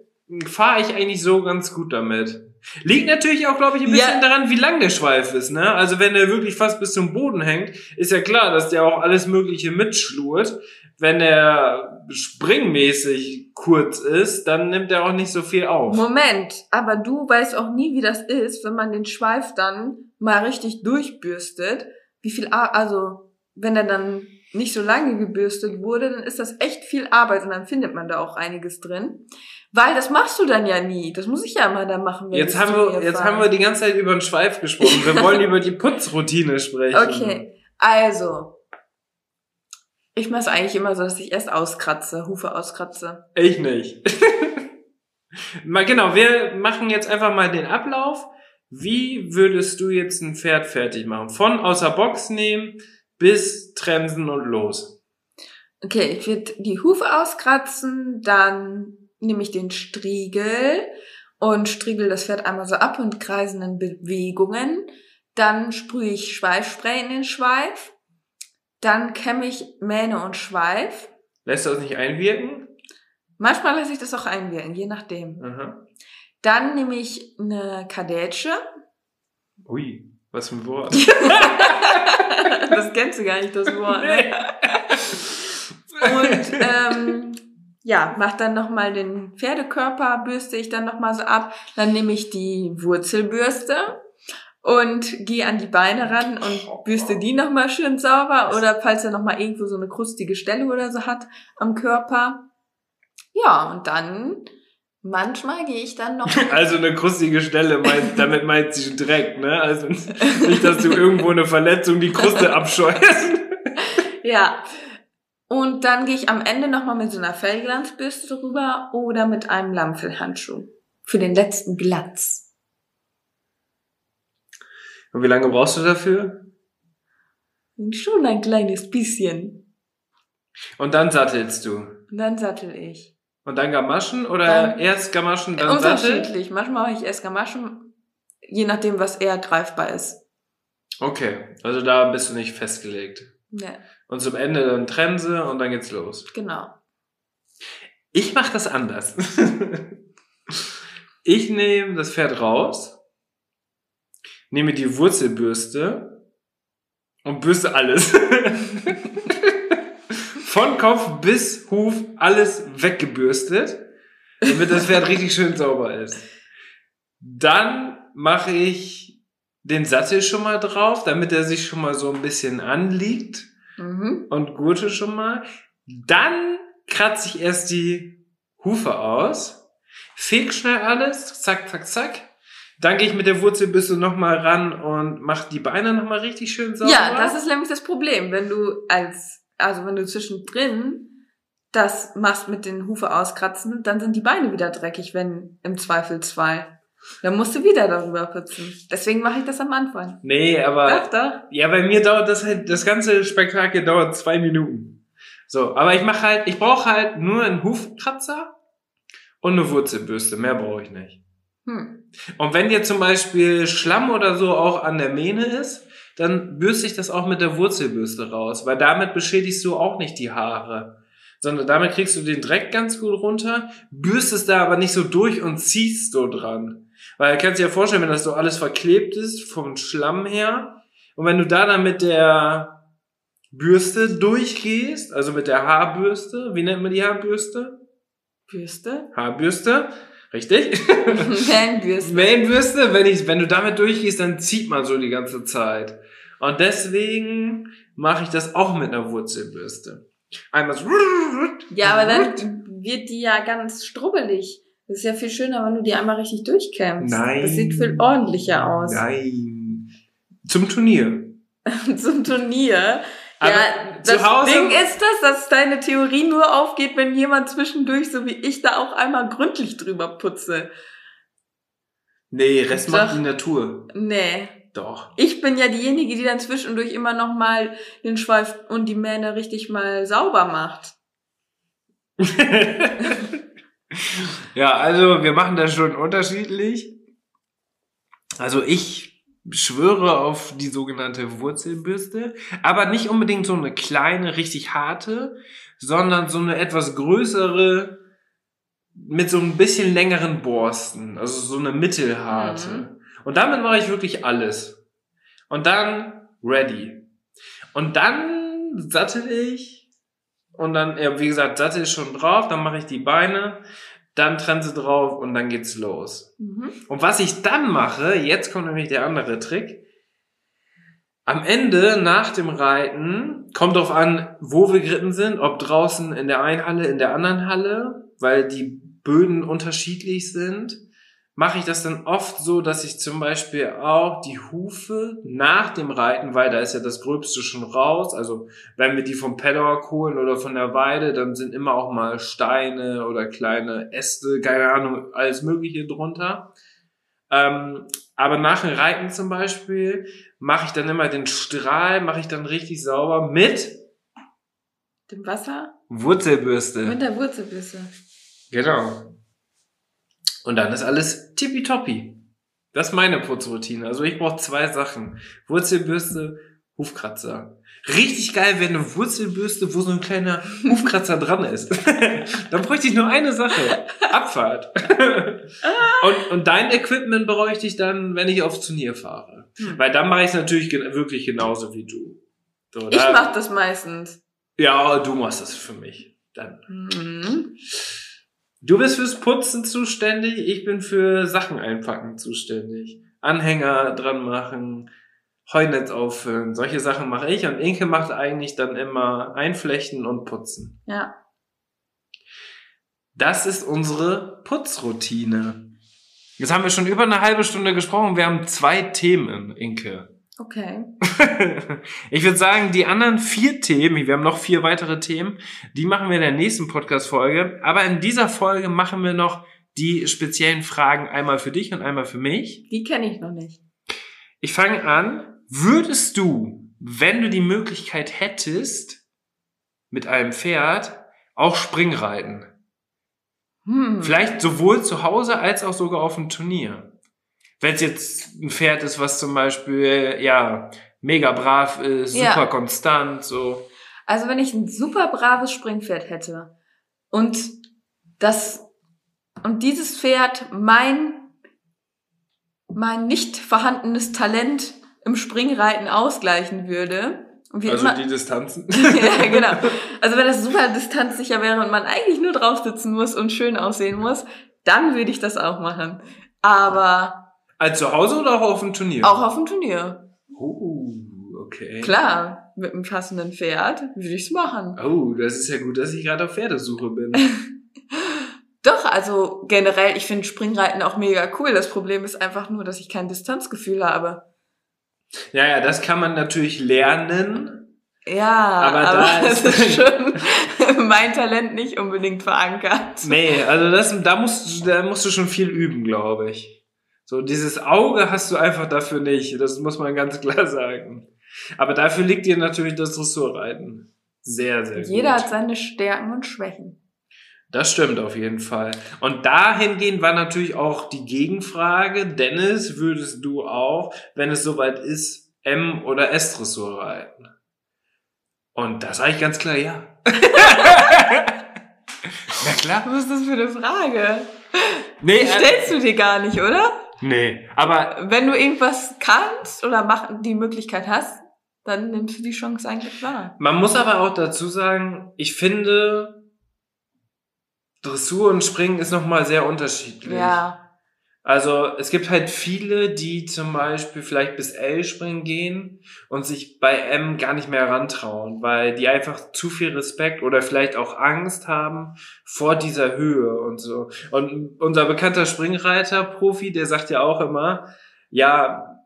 fahre ich eigentlich so ganz gut damit. Liegt natürlich auch, glaube ich, ein bisschen Ja. daran, wie lang der Schweif ist, ne? Also wenn der wirklich fast bis zum Boden hängt, ist ja klar, dass der auch alles Mögliche mitschlurt. Wenn er springmäßig kurz ist, dann nimmt er auch nicht so viel auf. Moment, aber du weißt auch nie, wie das ist, wenn man den Schweif dann mal richtig durchbürstet. Wie viel, Ar also wenn er dann nicht so lange gebürstet wurde, dann ist das echt viel Arbeit und dann findet man da auch einiges drin. Weil das machst du dann ja nie. Das muss ich ja immer dann machen. Wenn Jetzt haben wir, jetzt fahren. haben wir die ganze Zeit über den Schweif gesprochen. Wir wollen [laughs] über die Putzroutine sprechen. Okay, also. Ich mache es eigentlich immer so, dass ich erst auskratze, Hufe auskratze. Ich nicht. [laughs] mal genau, wir machen jetzt einfach mal den Ablauf. Wie würdest du jetzt ein Pferd fertig machen? Von außer Box nehmen bis Trensen und los. Okay, ich würde die Hufe auskratzen, dann nehme ich den Striegel und striegel das Pferd einmal so ab und kreisenden Bewegungen. Dann sprühe ich Schweifspray in den Schweif. Dann kämme ich Mähne und Schweif. Lässt du das nicht einwirken? Manchmal lasse ich das auch einwirken, je nachdem. Aha. Dann nehme ich eine Kadetsche. Ui, was für ein Wort. [laughs] das kennst du gar nicht, das Wort. Ne? Und ähm, ja, mach dann nochmal den Pferdekörper, bürste ich dann nochmal so ab. Dann nehme ich die Wurzelbürste und gehe an die Beine ran und bürste die nochmal schön sauber. Oder falls er nochmal irgendwo so eine krustige Stelle oder so hat am Körper. Ja, und dann manchmal gehe ich dann noch. [laughs] Also eine krustige Stelle, meint, [laughs] damit meint sie Dreck, ne? Also nicht, dass du irgendwo eine Verletzung die Kruste [laughs] abscheuerst. Ja. Und dann gehe ich am Ende nochmal mit so einer Fellglanzbürste drüber oder mit einem Lammfellhandschuh. Für den letzten Glanz. Und wie lange brauchst du dafür? Schon ein kleines bisschen. Und dann sattelst du. Und dann sattel ich. Und dann Gamaschen oder Dann- erst Gamaschen, dann Sattel? Unterschiedlich. Manchmal mache ich erst Gamaschen, je nachdem, was eher greifbar ist. Okay, also da bist du nicht festgelegt. Ja, Und zum Ende dann Trense und dann geht's los. genau. Ich mache das anders. [laughs] ich nehme das Pferd raus, nehme die Wurzelbürste und bürste alles. [laughs] Von Kopf bis Huf alles weggebürstet, damit das Pferd richtig schön sauber ist. Dann mache ich den Sattel schon mal drauf, damit er sich schon mal so ein bisschen anliegt Mhm. und Gurte schon mal. Dann kratze ich erst die Hufe aus, feg schnell alles, zack, zack, zack. Dann gehe ich mit der Wurzelbüste nochmal ran und mache die Beine nochmal richtig schön sauber. Ja, das ist nämlich das Problem. Wenn du als, also wenn du zwischendrin das machst mit den Hufe auskratzen, dann sind die Beine wieder dreckig, wenn im Zweifel zwei. Dann musst du wieder darüber putzen. Deswegen mache ich das am Anfang. Nee, aber. Doch, doch. Ja, bei mir dauert das halt, das ganze Spektakel dauert zwei Minuten. So, aber ich mache halt, ich brauche halt nur einen Hufkratzer und eine Wurzelbürste. Mehr brauche ich nicht. Hm. Und wenn dir zum Beispiel Schlamm oder so auch an der Mähne ist, dann bürste ich das auch mit der Wurzelbürste raus, weil damit beschädigst du auch nicht die Haare. Sondern damit kriegst du den Dreck ganz gut runter, bürstest da aber nicht so durch und ziehst so dran. Weil du kannst dir ja vorstellen, wenn das so alles verklebt ist, vom Schlamm her, und wenn du da dann mit der Bürste durchgehst, also mit der Haarbürste, wie nennt man die Haarbürste? Bürste? Haarbürste, richtig? [laughs] Fanbürste. Mainbürste, wenn ich, wenn du damit durchgehst, dann zieht man so die ganze Zeit. Und deswegen mache ich das auch mit einer Wurzelbürste. Einmal so. Ja, aber dann wird die ja ganz strubbelig. Das ist ja viel schöner, wenn du die einmal richtig durchkämmst. Nein. Das sieht viel ordentlicher aus. Nein. Zum Turnier. [laughs] Zum Turnier. Aber ja, das Ding ist das, dass deine Theorie nur aufgeht, wenn jemand zwischendurch, so wie ich, da auch einmal gründlich drüber putze. Nee, Rest Doch. macht die Natur. Nee. Doch. Ich bin ja diejenige, die dann zwischendurch immer noch mal den Schweif und die Mähne richtig mal sauber macht. [laughs] ja, also wir machen das schon unterschiedlich. Also ich schwöre auf die sogenannte Wurzelbürste, aber nicht unbedingt so eine kleine, richtig harte, sondern so eine etwas größere mit so ein bisschen längeren Borsten, also so eine mittelharte. Mhm. Und damit mache ich wirklich alles. Und dann ready. Und dann sattel ich und dann, ja, wie gesagt, Sattel ist schon drauf, dann mache ich die Beine, dann Trense drauf und dann geht's los. Mhm. Und was ich dann mache, jetzt kommt nämlich der andere Trick. Am Ende, nach dem Reiten, kommt drauf an, wo wir geritten sind, ob draußen in der einen Halle, in der anderen Halle, weil die Böden unterschiedlich sind, mache ich das dann oft so, dass ich zum Beispiel auch die Hufe nach dem Reiten, weil da ist ja das Gröbste schon raus, also wenn wir die vom Paddock holen oder von der Weide, dann sind immer auch mal Steine oder kleine Äste, keine Ahnung, alles Mögliche drunter. Ähm, aber nach dem Reiten zum Beispiel mache ich dann immer den Strahl, mache ich dann richtig sauber mit Dem Wasser Wurzelbürste. mit der Wurzelbisse. Genau. Und dann ist alles tippitoppi. Das ist meine Putzroutine. Also ich brauche zwei Sachen. Wurzelbürste, Hufkratzer. Richtig geil wäre eine Wurzelbürste, wo so ein kleiner Hufkratzer dran ist. [laughs] dann bräuchte ich nur eine Sache. Abfahrt. und, und dein Equipment bräuchte ich dann, wenn ich aufs Turnier fahre. Hm. Weil dann mache ich es natürlich wirklich genauso wie du. So, Ich da- mach das meistens. Ja, du machst das für mich. Dann. Mhm. Du bist fürs Putzen zuständig, ich bin für Sachen einpacken zuständig. Anhänger dran machen, Heunetz auffüllen, solche Sachen mache ich und Inke macht eigentlich dann immer einflechten und putzen. Ja. Das ist unsere Putzroutine. Jetzt haben wir schon über eine halbe Stunde gesprochen, wir haben zwei Themen, Inke. Okay. [laughs] ich würde sagen, die anderen vier Themen, wir haben noch vier weitere Themen, die machen wir in der nächsten Podcast-Folge. Aber in dieser Folge machen wir noch die speziellen Fragen einmal für dich und einmal für mich. Die kenne ich noch nicht. Ich fange an. Würdest du, wenn du die Möglichkeit hättest, mit einem Pferd auch Springreiten? Hm. Vielleicht sowohl zu Hause als auch sogar auf dem Turnier. Wenn es jetzt ein Pferd ist, was zum Beispiel, ja, mega brav ist, Ja. super konstant, so. Also wenn ich ein super braves Springpferd hätte und das und dieses Pferd mein mein nicht vorhandenes Talent im Springreiten ausgleichen würde und wir Also immer die Distanzen. [laughs] ja, genau. Also wenn das super distanzsicher wäre und man eigentlich nur drauf sitzen muss und schön aussehen muss, dann würde ich das auch machen. Aber Als zu Hause oder auch auf dem Turnier? auch auf dem Turnier. Oh, okay. Klar, mit einem passenden Pferd würde ich's machen. Oh, das ist ja gut, dass ich gerade auf Pferdesuche bin. [laughs] Doch, also generell, ich finde Springreiten auch mega cool. Das Problem ist einfach nur, dass ich kein Distanzgefühl habe. ja, ja, das kann man natürlich lernen. Ja, Aber aber, da das ist- [laughs] ist schon [laughs] mein Talent nicht unbedingt verankert. Nee, also das, da musst, du- da musst du schon viel üben, glaube ich. So, dieses Auge hast du einfach dafür nicht. Das muss man ganz klar sagen. Aber dafür liegt dir natürlich das Dressurreiten. Sehr, sehr gut. Jeder hat seine Stärken und Schwächen. Das stimmt auf jeden Fall. Und dahingehend war natürlich auch die Gegenfrage, Dennis, würdest du auch, wenn es soweit ist, M- oder S-Dressur reiten? Und das sage ich ganz klar ja. [laughs] Na klar. Was ist das für eine Frage? Nee, Die stellst du dir gar nicht, oder? Nee, aber Wenn du irgendwas kannst oder mach, die Möglichkeit hast, dann nimmst du die Chance eigentlich wahr. man muss aber auch dazu sagen, ich finde, Dressur und Springen ist nochmal sehr unterschiedlich. Ja. Also es gibt halt viele, die zum Beispiel vielleicht bis L springen gehen und sich bei M gar nicht mehr rantrauen, weil die einfach zu viel Respekt oder vielleicht auch Angst haben vor dieser Höhe und so. Und unser bekannter Springreiter, Profi, der sagt ja auch immer, ja,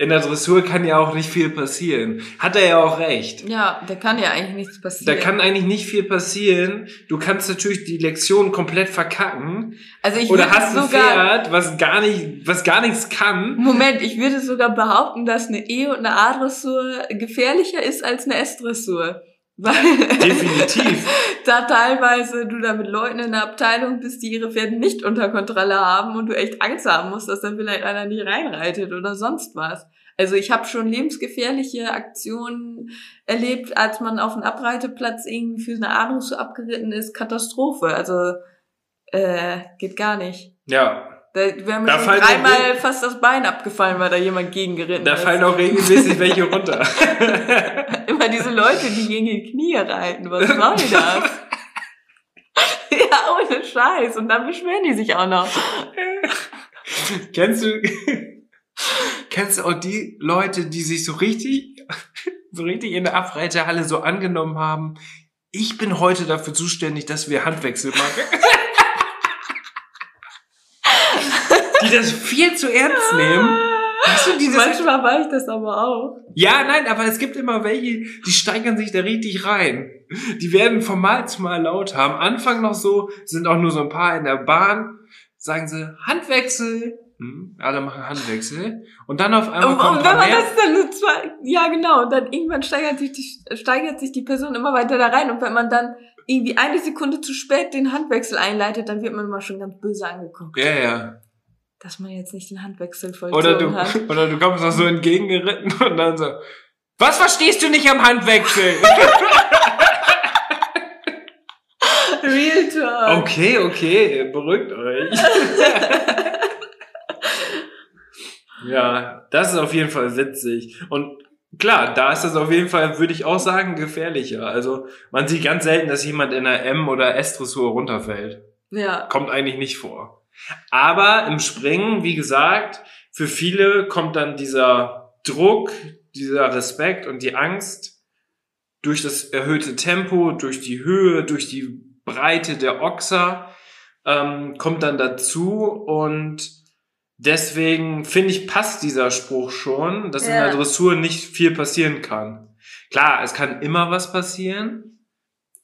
in der Dressur kann ja auch nicht viel passieren. Hat er ja auch recht. Ja, da kann ja eigentlich nichts Da passieren. kann eigentlich nicht viel passieren. Du kannst natürlich die Lektion komplett verkacken. also ich Oder würde hast ein sogar, Pferd, was gar nicht, was gar nichts kann. Moment, ich würde sogar behaupten, dass eine E- und eine A-Dressur gefährlicher ist als eine S-Dressur. Weil Definitiv. [laughs] da teilweise du da mit Leuten in der Abteilung bist, die ihre Pferde nicht unter Kontrolle haben und du echt Angst haben musst, dass dann vielleicht einer nicht reinreitet oder sonst was. Also ich habe schon lebensgefährliche Aktionen erlebt, als man auf einem Abreiteplatz irgendwie für eine A-Dressur abgeritten ist. Katastrophe. Also äh, geht gar nicht. Ja. Da wäre mir Da schon dreimal fast das Bein abgefallen, weil da jemand gegengeritten Da ist. fallen auch regelmäßig welche runter. [laughs] Immer diese Leute, die gegen die Knie reiten. Was soll [laughs] das? ja, ohne Scheiß. Und dann beschweren die sich auch noch. kennst du, kennst du auch die Leute, die sich so richtig, so richtig in der Abreiterhalle so angenommen haben? Ich bin heute dafür zuständig, dass wir Handwechsel machen. [laughs] die das viel zu ernst nehmen. Hast du dieses Manchmal war ich das aber auch. Ja, nein, aber es gibt immer welche, die steigern sich da richtig rein. Die werden von Mal zu Mal lauter. Am Anfang noch so, sind auch nur so ein paar in der Bahn, sagen sie Handwechsel. Hm, alle machen Handwechsel. Und dann auf einmal Und, kommt und wenn man das dann nur zwei, ja genau, und dann irgendwann steigert sich, die, steigert sich die Person immer weiter da rein. Und wenn man dann irgendwie eine Sekunde zu spät den Handwechsel einleitet, dann wird man immer schon ganz böse angeguckt. Ja, ja. Dass man jetzt nicht den Handwechsel Oder du, vollzogen hat. [laughs] oder du kommst noch so entgegengeritten und dann so, was verstehst du nicht am Handwechsel? [laughs] Real Talk. okay, okay, beruhigt euch. [laughs] ja, das ist auf jeden Fall witzig. Und klar, da ist das auf jeden Fall, würde ich auch sagen, gefährlicher. Also man sieht ganz selten, dass jemand in einer M- oder S-Dressur runterfällt. Ja. Kommt eigentlich nicht vor. Aber im Springen, wie gesagt, für viele kommt dann dieser Druck, dieser Respekt und die Angst durch das erhöhte Tempo, durch die Höhe, durch die Breite der Ochser, ähm, kommt dann dazu und deswegen finde ich, passt dieser Spruch schon, dass in Ja. der Dressur nicht viel passieren kann. Klar, es kann immer was passieren,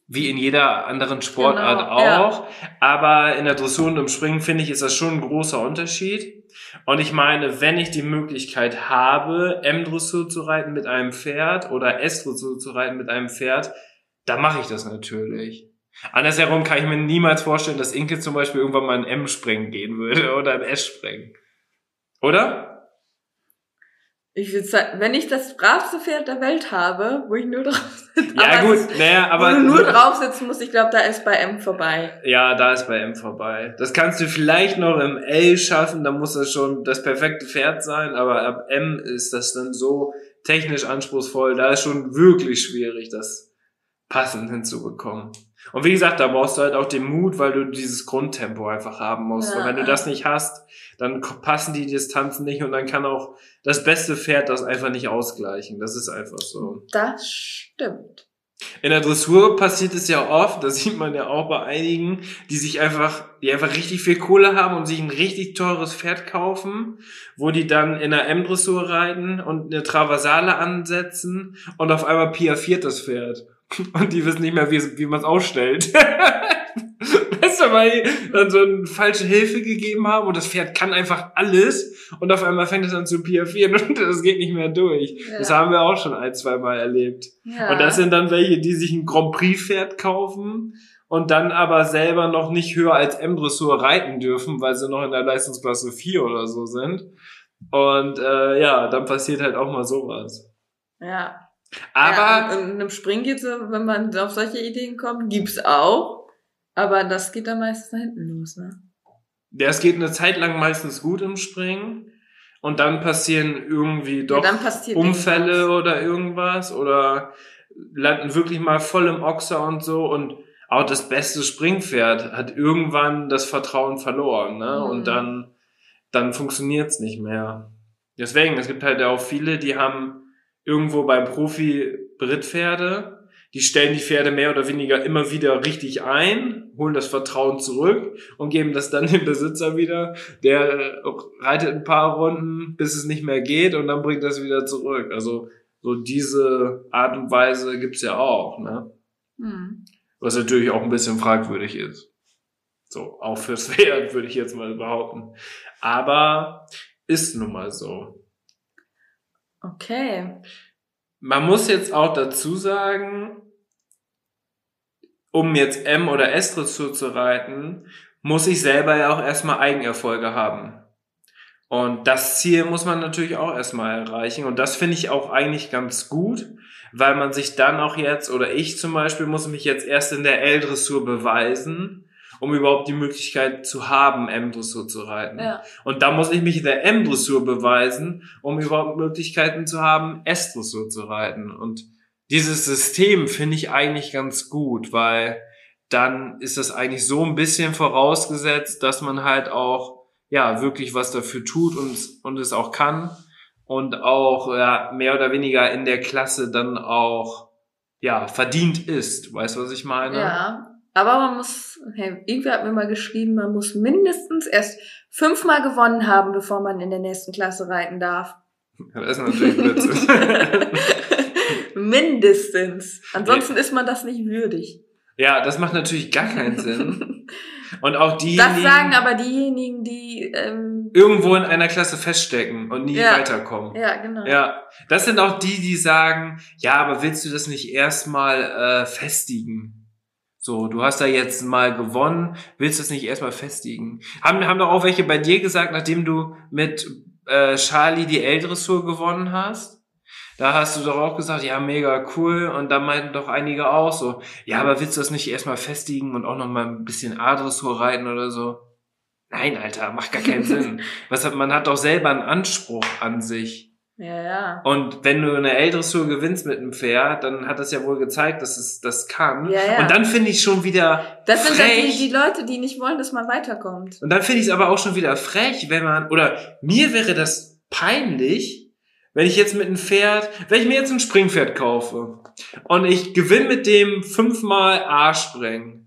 wie in jeder anderen Sportart Genau, ja. auch, aber in der Dressur und im Springen finde ich, ist das schon ein großer Unterschied. Und ich meine, wenn ich die Möglichkeit habe, M-Dressur zu reiten mit einem Pferd oder S-Dressur zu reiten mit einem Pferd, dann mache ich das natürlich. Andersherum kann ich mir niemals vorstellen, dass Inke zum Beispiel irgendwann mal ein M-Springen gehen würde [laughs] oder ein S-Springen. Oder? Ich würde sagen, wenn ich das bravste Pferd der Welt habe, wo ich nur drauf [laughs] sitze. Ja, gut, naja, aber. wo du nur drauf sitzen musst, ich glaube, da ist bei M vorbei. Ja, da ist bei M vorbei. Das kannst du vielleicht noch im L schaffen, da muss das schon das perfekte Pferd sein, aber ab M ist das dann so technisch anspruchsvoll, da ist schon wirklich schwierig, das passend hinzubekommen. Und wie gesagt, da brauchst du halt auch den Mut, weil du dieses Grundtempo einfach haben musst. Ja. Und wenn du das nicht hast, dann passen die Distanzen nicht und dann kann auch das beste Pferd das einfach nicht ausgleichen. Das ist einfach so. Das stimmt. In der Dressur passiert es ja oft, das sieht man ja auch bei einigen, die sich einfach, die einfach richtig viel Kohle haben und sich ein richtig teures Pferd kaufen, wo die dann in der M-Dressur reiten und eine Traversale ansetzen und auf einmal piafiert das Pferd. [laughs] Und die wissen nicht mehr, wie, wie man es ausstellt. [laughs] weißt du, weil dann so eine falsche Hilfe gegeben haben und das Pferd kann einfach alles und auf einmal fängt es an zu piafieren [laughs] und das geht nicht mehr durch. Ja. Das haben wir auch schon ein, zwei Mal erlebt. Ja. Und das sind dann welche, die sich ein Grand Prix Pferd kaufen und dann aber selber noch nicht höher als M-Dressur reiten dürfen, weil sie noch in der Leistungsklasse 4 oder so sind. Und äh, ja, dann passiert halt auch mal sowas. ja. Aber ja, in einem so, wenn man auf solche Ideen kommt, gibt's auch. Aber das geht dann meistens da hinten los, ne? ja, es geht eine Zeit lang meistens gut im Springen und dann passieren irgendwie doch ja, Unfälle irgendwas. oder irgendwas oder landen wirklich mal voll im Ochser und so und auch das beste Springpferd hat irgendwann das Vertrauen verloren, ne? Mhm. Und dann, dann funktioniert's nicht mehr. Deswegen, es gibt halt auch viele, die haben irgendwo beim Profi Brittpferde, die stellen die Pferde mehr oder weniger immer wieder richtig ein, holen das Vertrauen zurück und geben das dann dem Besitzer wieder. Der äh, reitet ein paar Runden, bis es nicht mehr geht und dann bringt das wieder zurück. Also so diese Art und Weise gibt's ja auch, ne? Hm. Was natürlich auch ein bisschen fragwürdig ist. So, auch fürs [laughs] Pferd würde ich jetzt mal behaupten. Aber ist nun mal so. Okay. Man muss jetzt auch dazu sagen, um jetzt M oder S Dressur zu reiten, muss ich selber ja auch erstmal Eigenerfolge haben. Und das Ziel muss man natürlich auch erstmal erreichen. Und das finde ich auch eigentlich ganz gut, weil man sich dann auch jetzt, oder ich zum Beispiel, muss mich jetzt erst in der L-Dressur beweisen, um überhaupt die Möglichkeit zu haben, M-Dressur zu reiten. Ja. Und da muss ich mich in der M-Dressur beweisen, um überhaupt Möglichkeiten zu haben, S-Dressur zu reiten. Und dieses System finde ich eigentlich ganz gut, weil dann ist das eigentlich so ein bisschen vorausgesetzt, dass man halt auch ja wirklich was dafür tut und, und es auch kann und auch ja, mehr oder weniger in der Klasse dann auch ja verdient ist. Weißt du, was ich meine? Ja. Aber man muss, hey, irgendwer hat mir mal geschrieben, man muss mindestens erst fünfmal gewonnen haben, bevor man in der nächsten Klasse reiten darf. Das ist natürlich Blödsinn. [laughs] mindestens. Ansonsten ist man das nicht würdig. ja, das macht natürlich gar keinen Sinn. [laughs] Und auch Das diejenigen sagen aber diejenigen, die ähm, irgendwo in einer Klasse feststecken und nie Ja. weiterkommen. ja genau. Ja, das sind auch die, die sagen, ja, aber willst du das nicht erstmal äh, festigen? So, du hast da jetzt mal gewonnen, willst du es nicht erstmal festigen? Haben, haben doch auch welche bei dir gesagt, nachdem du mit äh, Charlie die L-Dressur gewonnen hast? Da hast du doch auch gesagt, ja, mega cool. Und da meinten doch einige auch so, ja, aber willst du das nicht erstmal festigen und auch noch mal ein bisschen A-Dressur reiten oder so? Nein, Alter, macht gar keinen [laughs] Sinn. Was hat, man hat doch selber einen Anspruch an sich. Ja, ja. Und wenn du eine L-Dressur gewinnst mit einem Pferd, dann hat das ja wohl gezeigt, dass es das kann. Ja, ja. Und dann finde ich schon wieder Das sind dann die, frech. die Leute, die nicht wollen, dass man weiterkommt. Und dann finde ich es aber auch schon wieder frech, wenn man, oder mir wäre das peinlich, wenn ich jetzt mit einem Pferd, wenn ich mir jetzt ein Springpferd kaufe und ich gewinne mit dem fünfmal A-Springen,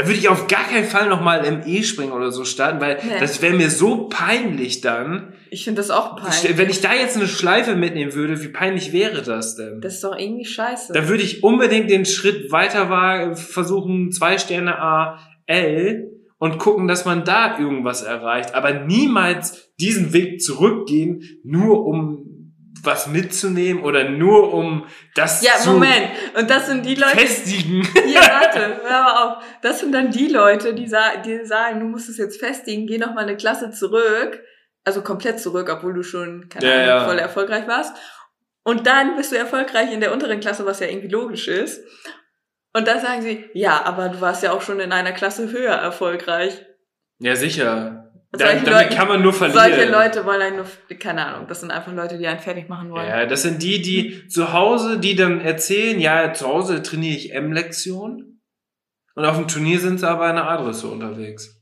dann würde ich auf gar keinen Fall nochmal im E-Springen oder so starten, weil Nee. das wäre mir so peinlich dann. Ich finde das auch peinlich. Wenn ich da jetzt eine Schleife mitnehmen würde, wie peinlich wäre das denn? das ist doch irgendwie scheiße. Dann würde ich unbedingt den Schritt weiter wagen, versuchen, zwei Sterne A, L und gucken, dass man da irgendwas erreicht. Aber niemals diesen Weg zurückgehen, nur um was mitzunehmen oder nur um das ja, zu Moment. Und das sind die Leute, festigen. Hier, [laughs] warte, hör mal auf. Das sind dann die Leute, die, sa die sagen, du musst es jetzt festigen, geh noch mal eine Klasse zurück. Also komplett zurück, obwohl du schon, keine Ja, Ahnung, ja. voll erfolgreich warst. Und dann bist du erfolgreich in der unteren Klasse, was ja irgendwie logisch ist. Und dann sagen sie, ja, aber du warst ja auch schon in einer Klasse höher erfolgreich. Ja, sicher. Damit Leute- kann man nur verlieren. Solche Leute wollen einen nur, keine Ahnung, das sind einfach Leute, die einen fertig machen wollen. Ja, das sind die, die zu Hause, die dann erzählen, ja, zu Hause trainiere ich M-Lektion. Und auf dem Turnier sind sie aber in der Adresse unterwegs.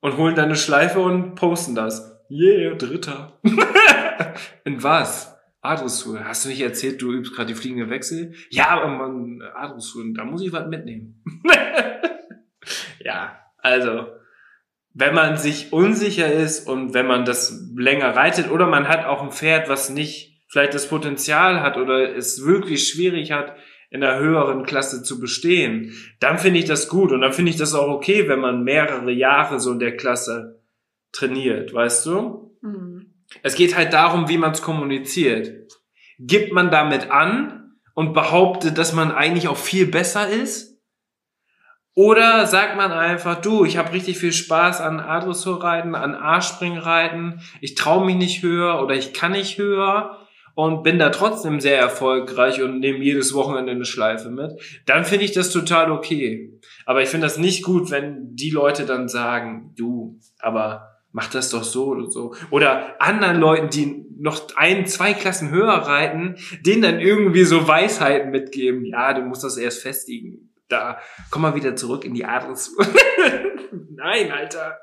Und holen dann eine Schleife und posten das. Yeah, Dritter. [laughs] in was? A-Dressur. Hast du nicht erzählt, du übst gerade die fliegende Wechsel? Ja, aber man, A-Dressur, da muss ich was mitnehmen. [laughs] ja, also, wenn man sich unsicher ist und wenn man das länger reitet oder man hat auch ein Pferd, was nicht vielleicht das Potenzial hat oder es wirklich schwierig hat, in der höheren Klasse zu bestehen, dann finde ich das gut und dann finde ich das auch okay, wenn man mehrere Jahre so in der Klasse trainiert, weißt du? Mhm. Es geht halt darum, wie man es kommuniziert. Gibt man damit an und behauptet, dass man eigentlich auch viel besser ist? Oder sagt man einfach, du, ich habe richtig viel Spaß an A-Dressurreiten, an A-Springreiten, ich traue mich nicht höher oder ich kann nicht höher und bin da trotzdem sehr erfolgreich und nehme jedes Wochenende eine Schleife mit, dann finde ich das total okay. Aber ich finde das nicht gut, wenn die Leute dann sagen, du, aber mach das doch so oder so. Oder anderen Leuten, die noch ein, zwei Klassen höher reiten, denen dann irgendwie so Weisheiten mitgeben. Ja, du musst das erst festigen. Da, komm mal wieder zurück in die Adels. [laughs] Nein, Alter.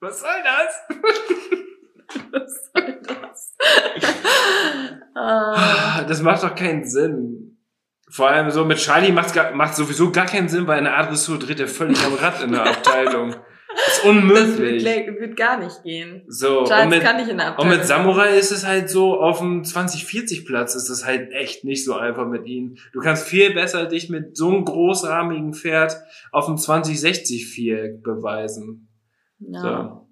Was soll das? [laughs] Was soll das? [laughs] Ah. das macht doch keinen Sinn. Vor allem so mit Charlie macht macht sowieso gar keinen Sinn, weil eine Adressur dreht er völlig am Rad in der Abteilung. Ist unmöglich. Das wird, wird, gar nicht gehen. So, Charles und mit, kann nicht in der Und mit Samurai ist es halt so, auf dem 2040 Platz ist es halt echt nicht so einfach mit ihnen. Du kannst viel besser dich mit so einem großrahmigen Pferd auf dem 2060 viel beweisen. Ja. So.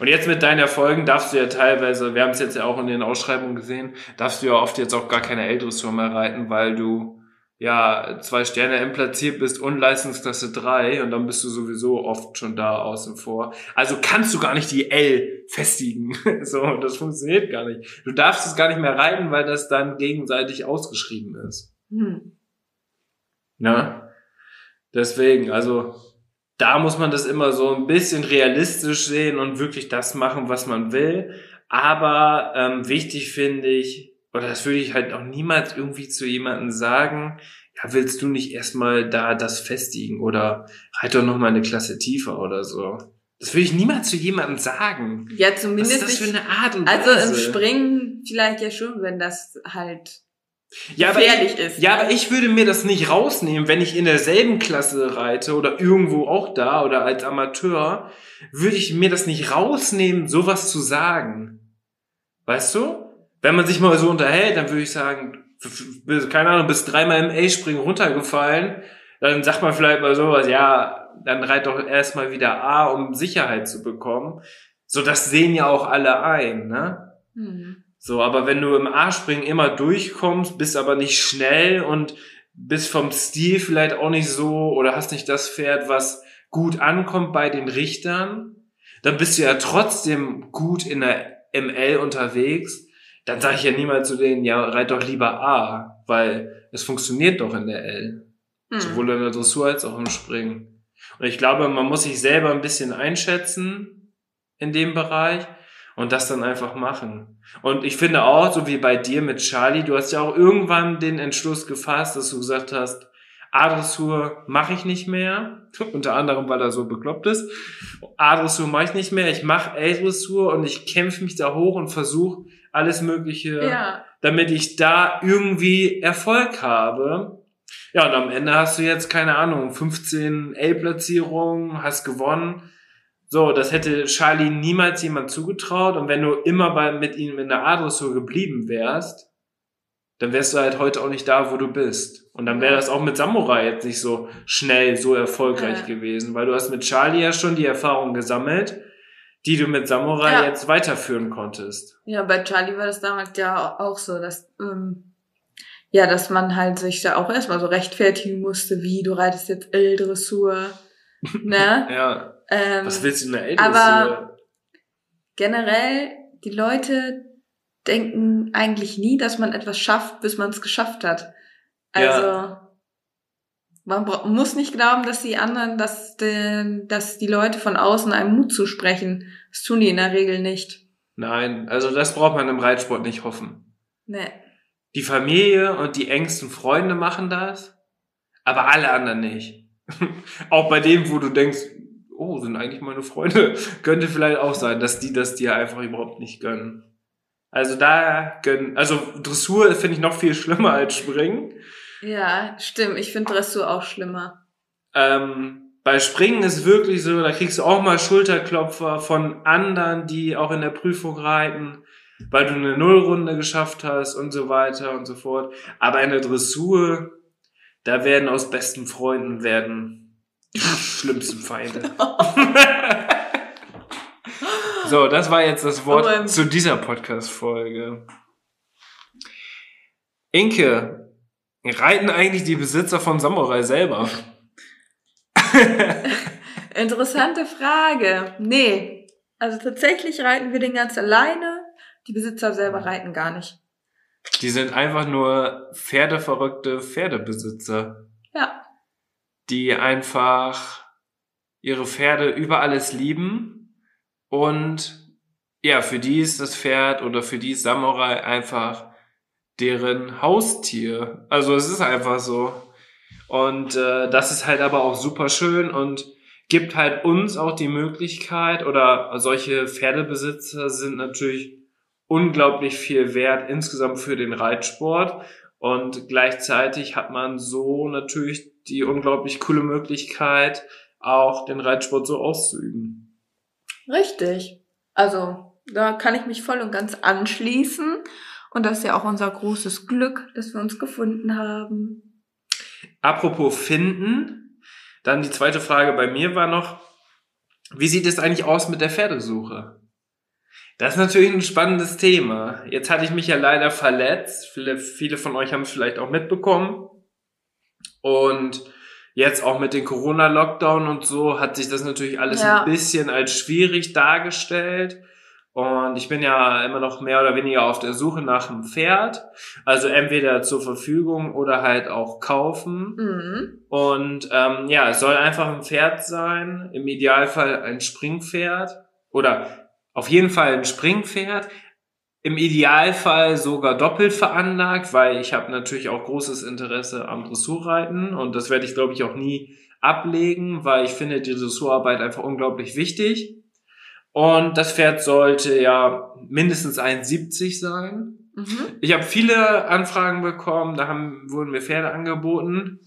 Und jetzt mit deinen Erfolgen darfst du ja teilweise, wir haben es jetzt ja auch in den Ausschreibungen gesehen, darfst du ja oft jetzt auch gar keine L-Dressur mehr reiten, weil du ja, zwei Sterne M platziert bist und Leistungsklasse 3 und dann bist du sowieso oft schon da außen vor. Also kannst du gar nicht die L festigen. [laughs] so, das funktioniert gar nicht. Du darfst es gar nicht mehr reiten, weil das dann gegenseitig ausgeschrieben ist. Hm. Ja. Deswegen, also da muss man das immer so ein bisschen realistisch sehen und wirklich das machen, was man will. Aber ähm, wichtig finde ich, oder das würde ich halt auch niemals irgendwie zu jemandem sagen, ja, willst du nicht erstmal da das festigen oder halt doch noch mal eine Klasse tiefer oder so. Das würde ich niemals zu jemandem sagen. Ja, zumindest. Was ist das für eine Art und Weise? Also im Springen vielleicht ja schon, wenn das halt ja, gefährlich ist. Ja, aber ich würde mir das nicht rausnehmen, wenn ich in derselben Klasse reite oder irgendwo auch da oder als Amateur, würde ich mir das nicht rausnehmen, sowas zu sagen. Weißt du? Wenn man sich mal so unterhält, dann würde ich sagen, keine Ahnung, bis dreimal im A-Springen runtergefallen, dann sagt man vielleicht mal sowas, ja, dann reit doch erstmal wieder A, um Sicherheit zu bekommen. So, das sehen ja auch alle ein, ne? Mhm. So, aber wenn du im A-Springen immer durchkommst, bist aber nicht schnell und bist vom Stil vielleicht auch nicht so oder hast nicht das Pferd, was gut ankommt bei den Richtern, dann bist du ja trotzdem gut in der ML unterwegs dann sage ich ja niemals zu denen, ja, reit doch lieber A, weil es funktioniert doch in der L. Mhm. Sowohl in der Dressur als auch im Springen. Und ich glaube, man muss sich selber ein bisschen einschätzen in dem Bereich und das dann einfach machen. Und ich finde auch, so wie bei dir mit Charlie, du hast ja auch irgendwann den Entschluss gefasst, dass du gesagt hast, A-Dressur mache ich nicht mehr, [laughs] unter anderem, weil er so bekloppt ist. A-Dressur mache ich nicht mehr, ich mache L-Dressur und ich kämpfe mich da hoch und versuche alles Mögliche, ja. damit ich da irgendwie Erfolg habe. Ja, und am Ende hast du jetzt, keine Ahnung, 15 L-Platzierungen, hast gewonnen. So, das hätte Charlie niemals jemand zugetraut. Und wenn du immer bei, mit ihm in der Adressur geblieben wärst, dann wärst du halt heute auch nicht da, wo du bist. Und dann wäre das auch mit Samurai jetzt nicht so schnell, so erfolgreich ja. gewesen, weil du hast mit Charlie ja schon die Erfahrung gesammelt die du mit Samurai ja. jetzt weiterführen konntest. Ja, bei Charlie war das damals ja auch so, dass ähm, ja, dass man halt sich da auch erstmal so rechtfertigen musste, wie du reitest jetzt L-Dressur, [laughs] ne? ja. Ähm, Was willst du in der L-Dressur? Aber generell, die Leute denken eigentlich nie, dass man etwas schafft, bis man es geschafft hat. Also ja. Man muss nicht glauben, dass die anderen, dass, die, dass die Leute von außen einem Mut zusprechen. Das tun die in der Regel nicht. Nein, also das braucht man im Reitsport nicht hoffen. Nee. Die Familie und die engsten Freunde machen das, aber alle anderen nicht. [laughs] auch bei dem, wo du denkst, oh, sind eigentlich meine Freunde, [laughs] könnte vielleicht auch sein, dass die das dir einfach überhaupt nicht gönnen. Also da gönnen, also Dressur finde ich noch viel schlimmer als Springen. Ja, stimmt. Ich finde Dressur auch schlimmer. Ähm, bei Springen ist wirklich so, da kriegst du auch mal Schulterklopfer von anderen, die auch in der Prüfung reiten, weil du eine Nullrunde geschafft hast und so weiter und so fort. Aber in der Dressur, da werden aus besten Freunden werden die schlimmsten Feinde. [laughs] so, das war jetzt das Wort Oh, zu dieser Podcast-Folge. Inke, reiten eigentlich die Besitzer von Samurai selber? [laughs] Interessante Frage. Nee. Also tatsächlich reiten wir den ganz alleine. Die Besitzer selber reiten gar nicht. Die sind einfach nur pferdeverrückte Pferdebesitzer, Ja. die einfach ihre Pferde über alles lieben und ja, für die ist das Pferd oder für die ist Samurai einfach deren Haustier. Also es ist einfach so. Und äh, das ist halt aber auch super schön und gibt halt uns auch die Möglichkeit oder solche Pferdebesitzer sind natürlich unglaublich viel wert insgesamt für den Reitsport und gleichzeitig hat man so natürlich die unglaublich coole Möglichkeit auch den Reitsport so auszuüben. Richtig. Also, da kann ich mich voll und ganz anschließen. Und das ist ja auch unser großes Glück, dass wir uns gefunden haben. Apropos finden, dann die zweite Frage bei mir war noch, wie sieht es eigentlich aus mit der Pferdesuche? Das ist natürlich ein spannendes Thema. Jetzt hatte ich mich ja leider verletzt. Viele, viele von euch haben es vielleicht auch mitbekommen. Und jetzt auch mit den Corona-Lockdown und so hat sich das natürlich alles Ja. ein bisschen als schwierig dargestellt. Und ich bin ja immer noch mehr oder weniger auf der Suche nach einem Pferd. Also entweder zur Verfügung oder halt auch kaufen. Mhm. Und ähm, ja, es soll einfach ein Pferd sein, im Idealfall ein Springpferd oder auf jeden Fall ein Springpferd. Im Idealfall sogar doppelt veranlagt, weil ich habe natürlich auch großes Interesse am Dressurreiten und das werde ich, glaube ich, auch nie ablegen, weil ich finde die Dressurarbeit einfach unglaublich wichtig. Und das Pferd sollte ja mindestens 1,70 sein. Mhm. Ich habe viele Anfragen bekommen, da haben, wurden mir Pferde angeboten.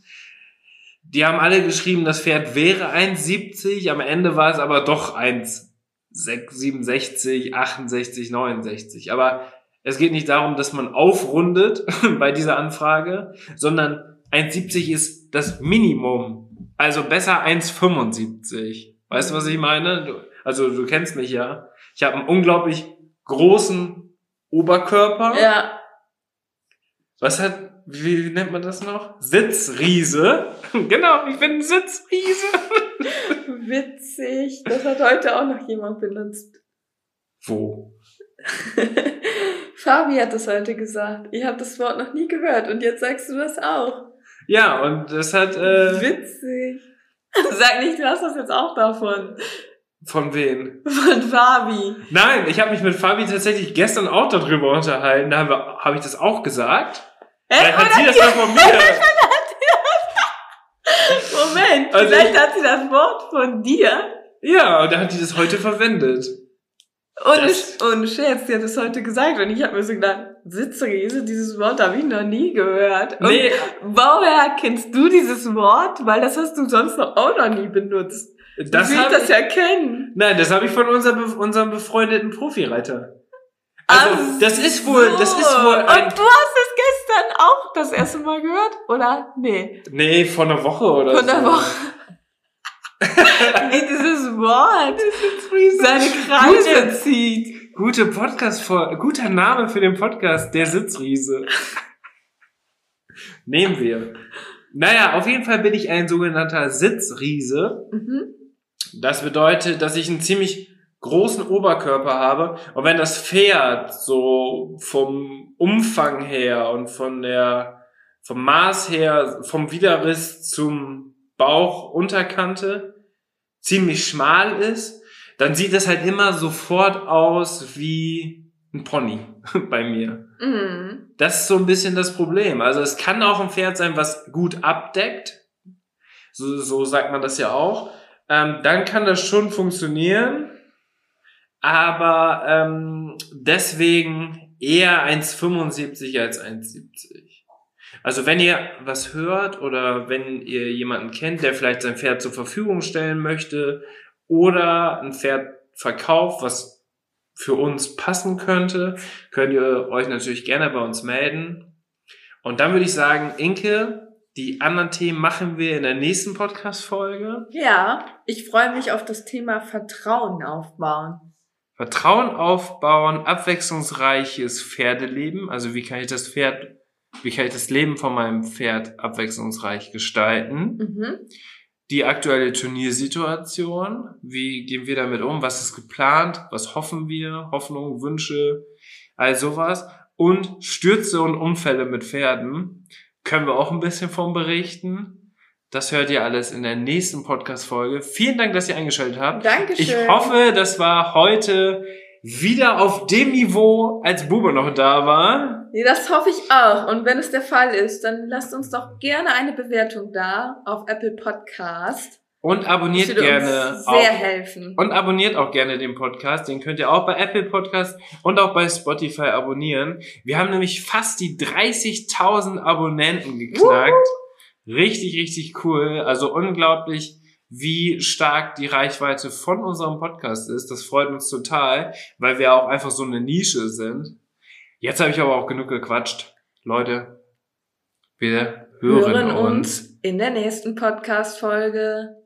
Die haben alle geschrieben, das Pferd wäre 1,70, am Ende war es aber doch 1,67, 68, 69. Aber es geht nicht darum, dass man aufrundet [laughs] bei dieser Anfrage, sondern 1,70 ist das Minimum. Also besser 1,75. Weißt du, was ich meine? Also du kennst mich ja. Ich habe einen unglaublich großen Oberkörper. Ja. Was hat, wie, nennt man das noch? Sitzriese. [laughs] genau, ich bin Sitzriese. [laughs] Witzig. Das hat heute auch noch jemand benutzt. Wo? [laughs] Fabi hat das heute gesagt. Ich habe das Wort noch nie gehört und jetzt sagst du das auch. Ja, und das hat, äh, Witzig. Sag nicht, du hast das jetzt auch davon. Von wem? [laughs] Von Fabi. Nein, ich habe mich mit Fabi tatsächlich gestern auch darüber unterhalten. Da habe hab ich das auch gesagt. Hä? [laughs] Vielleicht hat sie das dann von mir. Moment, Also vielleicht ich- hat sie das Wort von dir. Ja, und da hat die das heute verwendet. Ohne, Das- ohne Scherz, die hat es heute gesagt. Und ich habe mir so gedacht, Sitzriese, dieses Wort habe ich noch nie gehört. Und Nee, woher kennst du dieses Wort? Weil das hast du sonst noch auch noch nie benutzt. Das will das ja kennen. nein, das habe ich von unserem, unserem befreundeten Profireiter. Also, Ach das ist wohl, das ist so. wohl ein, Und du hast es gestern auch das erste Mal gehört? Oder? Nee. nee, von einer Woche oder Von so. der Woche. [laughs] Wie dieses Wort seine Kreise zieht. Gute Podcast, guter Name für den Podcast, der Sitzriese. Nehmen wir. Naja, auf jeden Fall bin ich ein sogenannter Sitzriese. Mhm. Das bedeutet, dass ich einen ziemlich großen Oberkörper habe. Und wenn das Pferd so vom Umfang her und von der, vom Maß her, vom Widerriss zum Bauchunterkante ziemlich schmal ist, dann sieht das halt immer sofort aus wie ein Pony [laughs] bei mir. Mhm. Das ist so ein bisschen das Problem. Also es kann auch ein Pferd sein, was gut abdeckt. So, so sagt man das ja auch. Ähm, dann kann das schon funktionieren. Aber ähm, deswegen eher 1,75 als 1,70. Also wenn ihr was hört oder wenn ihr jemanden kennt, der vielleicht sein Pferd zur Verfügung stellen möchte oder ein Pferd verkauft, was für uns passen könnte, könnt ihr euch natürlich gerne bei uns melden. Und dann würde ich sagen, Inke, die anderen Themen machen wir in der nächsten Podcast-Folge. Ja, ich freue mich auf das Thema Vertrauen aufbauen. Vertrauen aufbauen, abwechslungsreiches Pferdeleben. Also wie kann ich das Pferd, wie kann ich das Leben von meinem Pferd abwechslungsreich gestalten? Mhm. Die aktuelle Turniersituation. Wie gehen wir damit um? Was ist geplant? Was hoffen wir? Hoffnungen, Wünsche, all sowas. Und Stürze und Unfälle mit Pferden. Können wir auch ein bisschen von berichten. Das hört ihr alles in der nächsten Podcast-Folge. Vielen Dank, dass ihr eingeschaltet habt. Dankeschön. Ich hoffe, das war heute wieder auf dem Niveau, als Bube noch da war. Nee, das hoffe ich auch. Und wenn es der Fall ist, dann lasst uns doch gerne eine Bewertung da auf Apple Podcast. Und abonniert gerne sehr auch, helfen. und abonniert auch gerne den Podcast. Den könnt ihr auch bei Apple Podcast und auch bei Spotify abonnieren. Wir haben nämlich fast die 30.000 Abonnenten geknackt. Richtig, richtig cool. Also unglaublich, wie stark die Reichweite von unserem Podcast ist. Das freut uns total, weil wir auch einfach so eine Nische sind. Jetzt habe ich aber auch genug gequatscht. Leute, wir hören, hören uns. uns in der nächsten Podcast-Folge.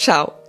ciao.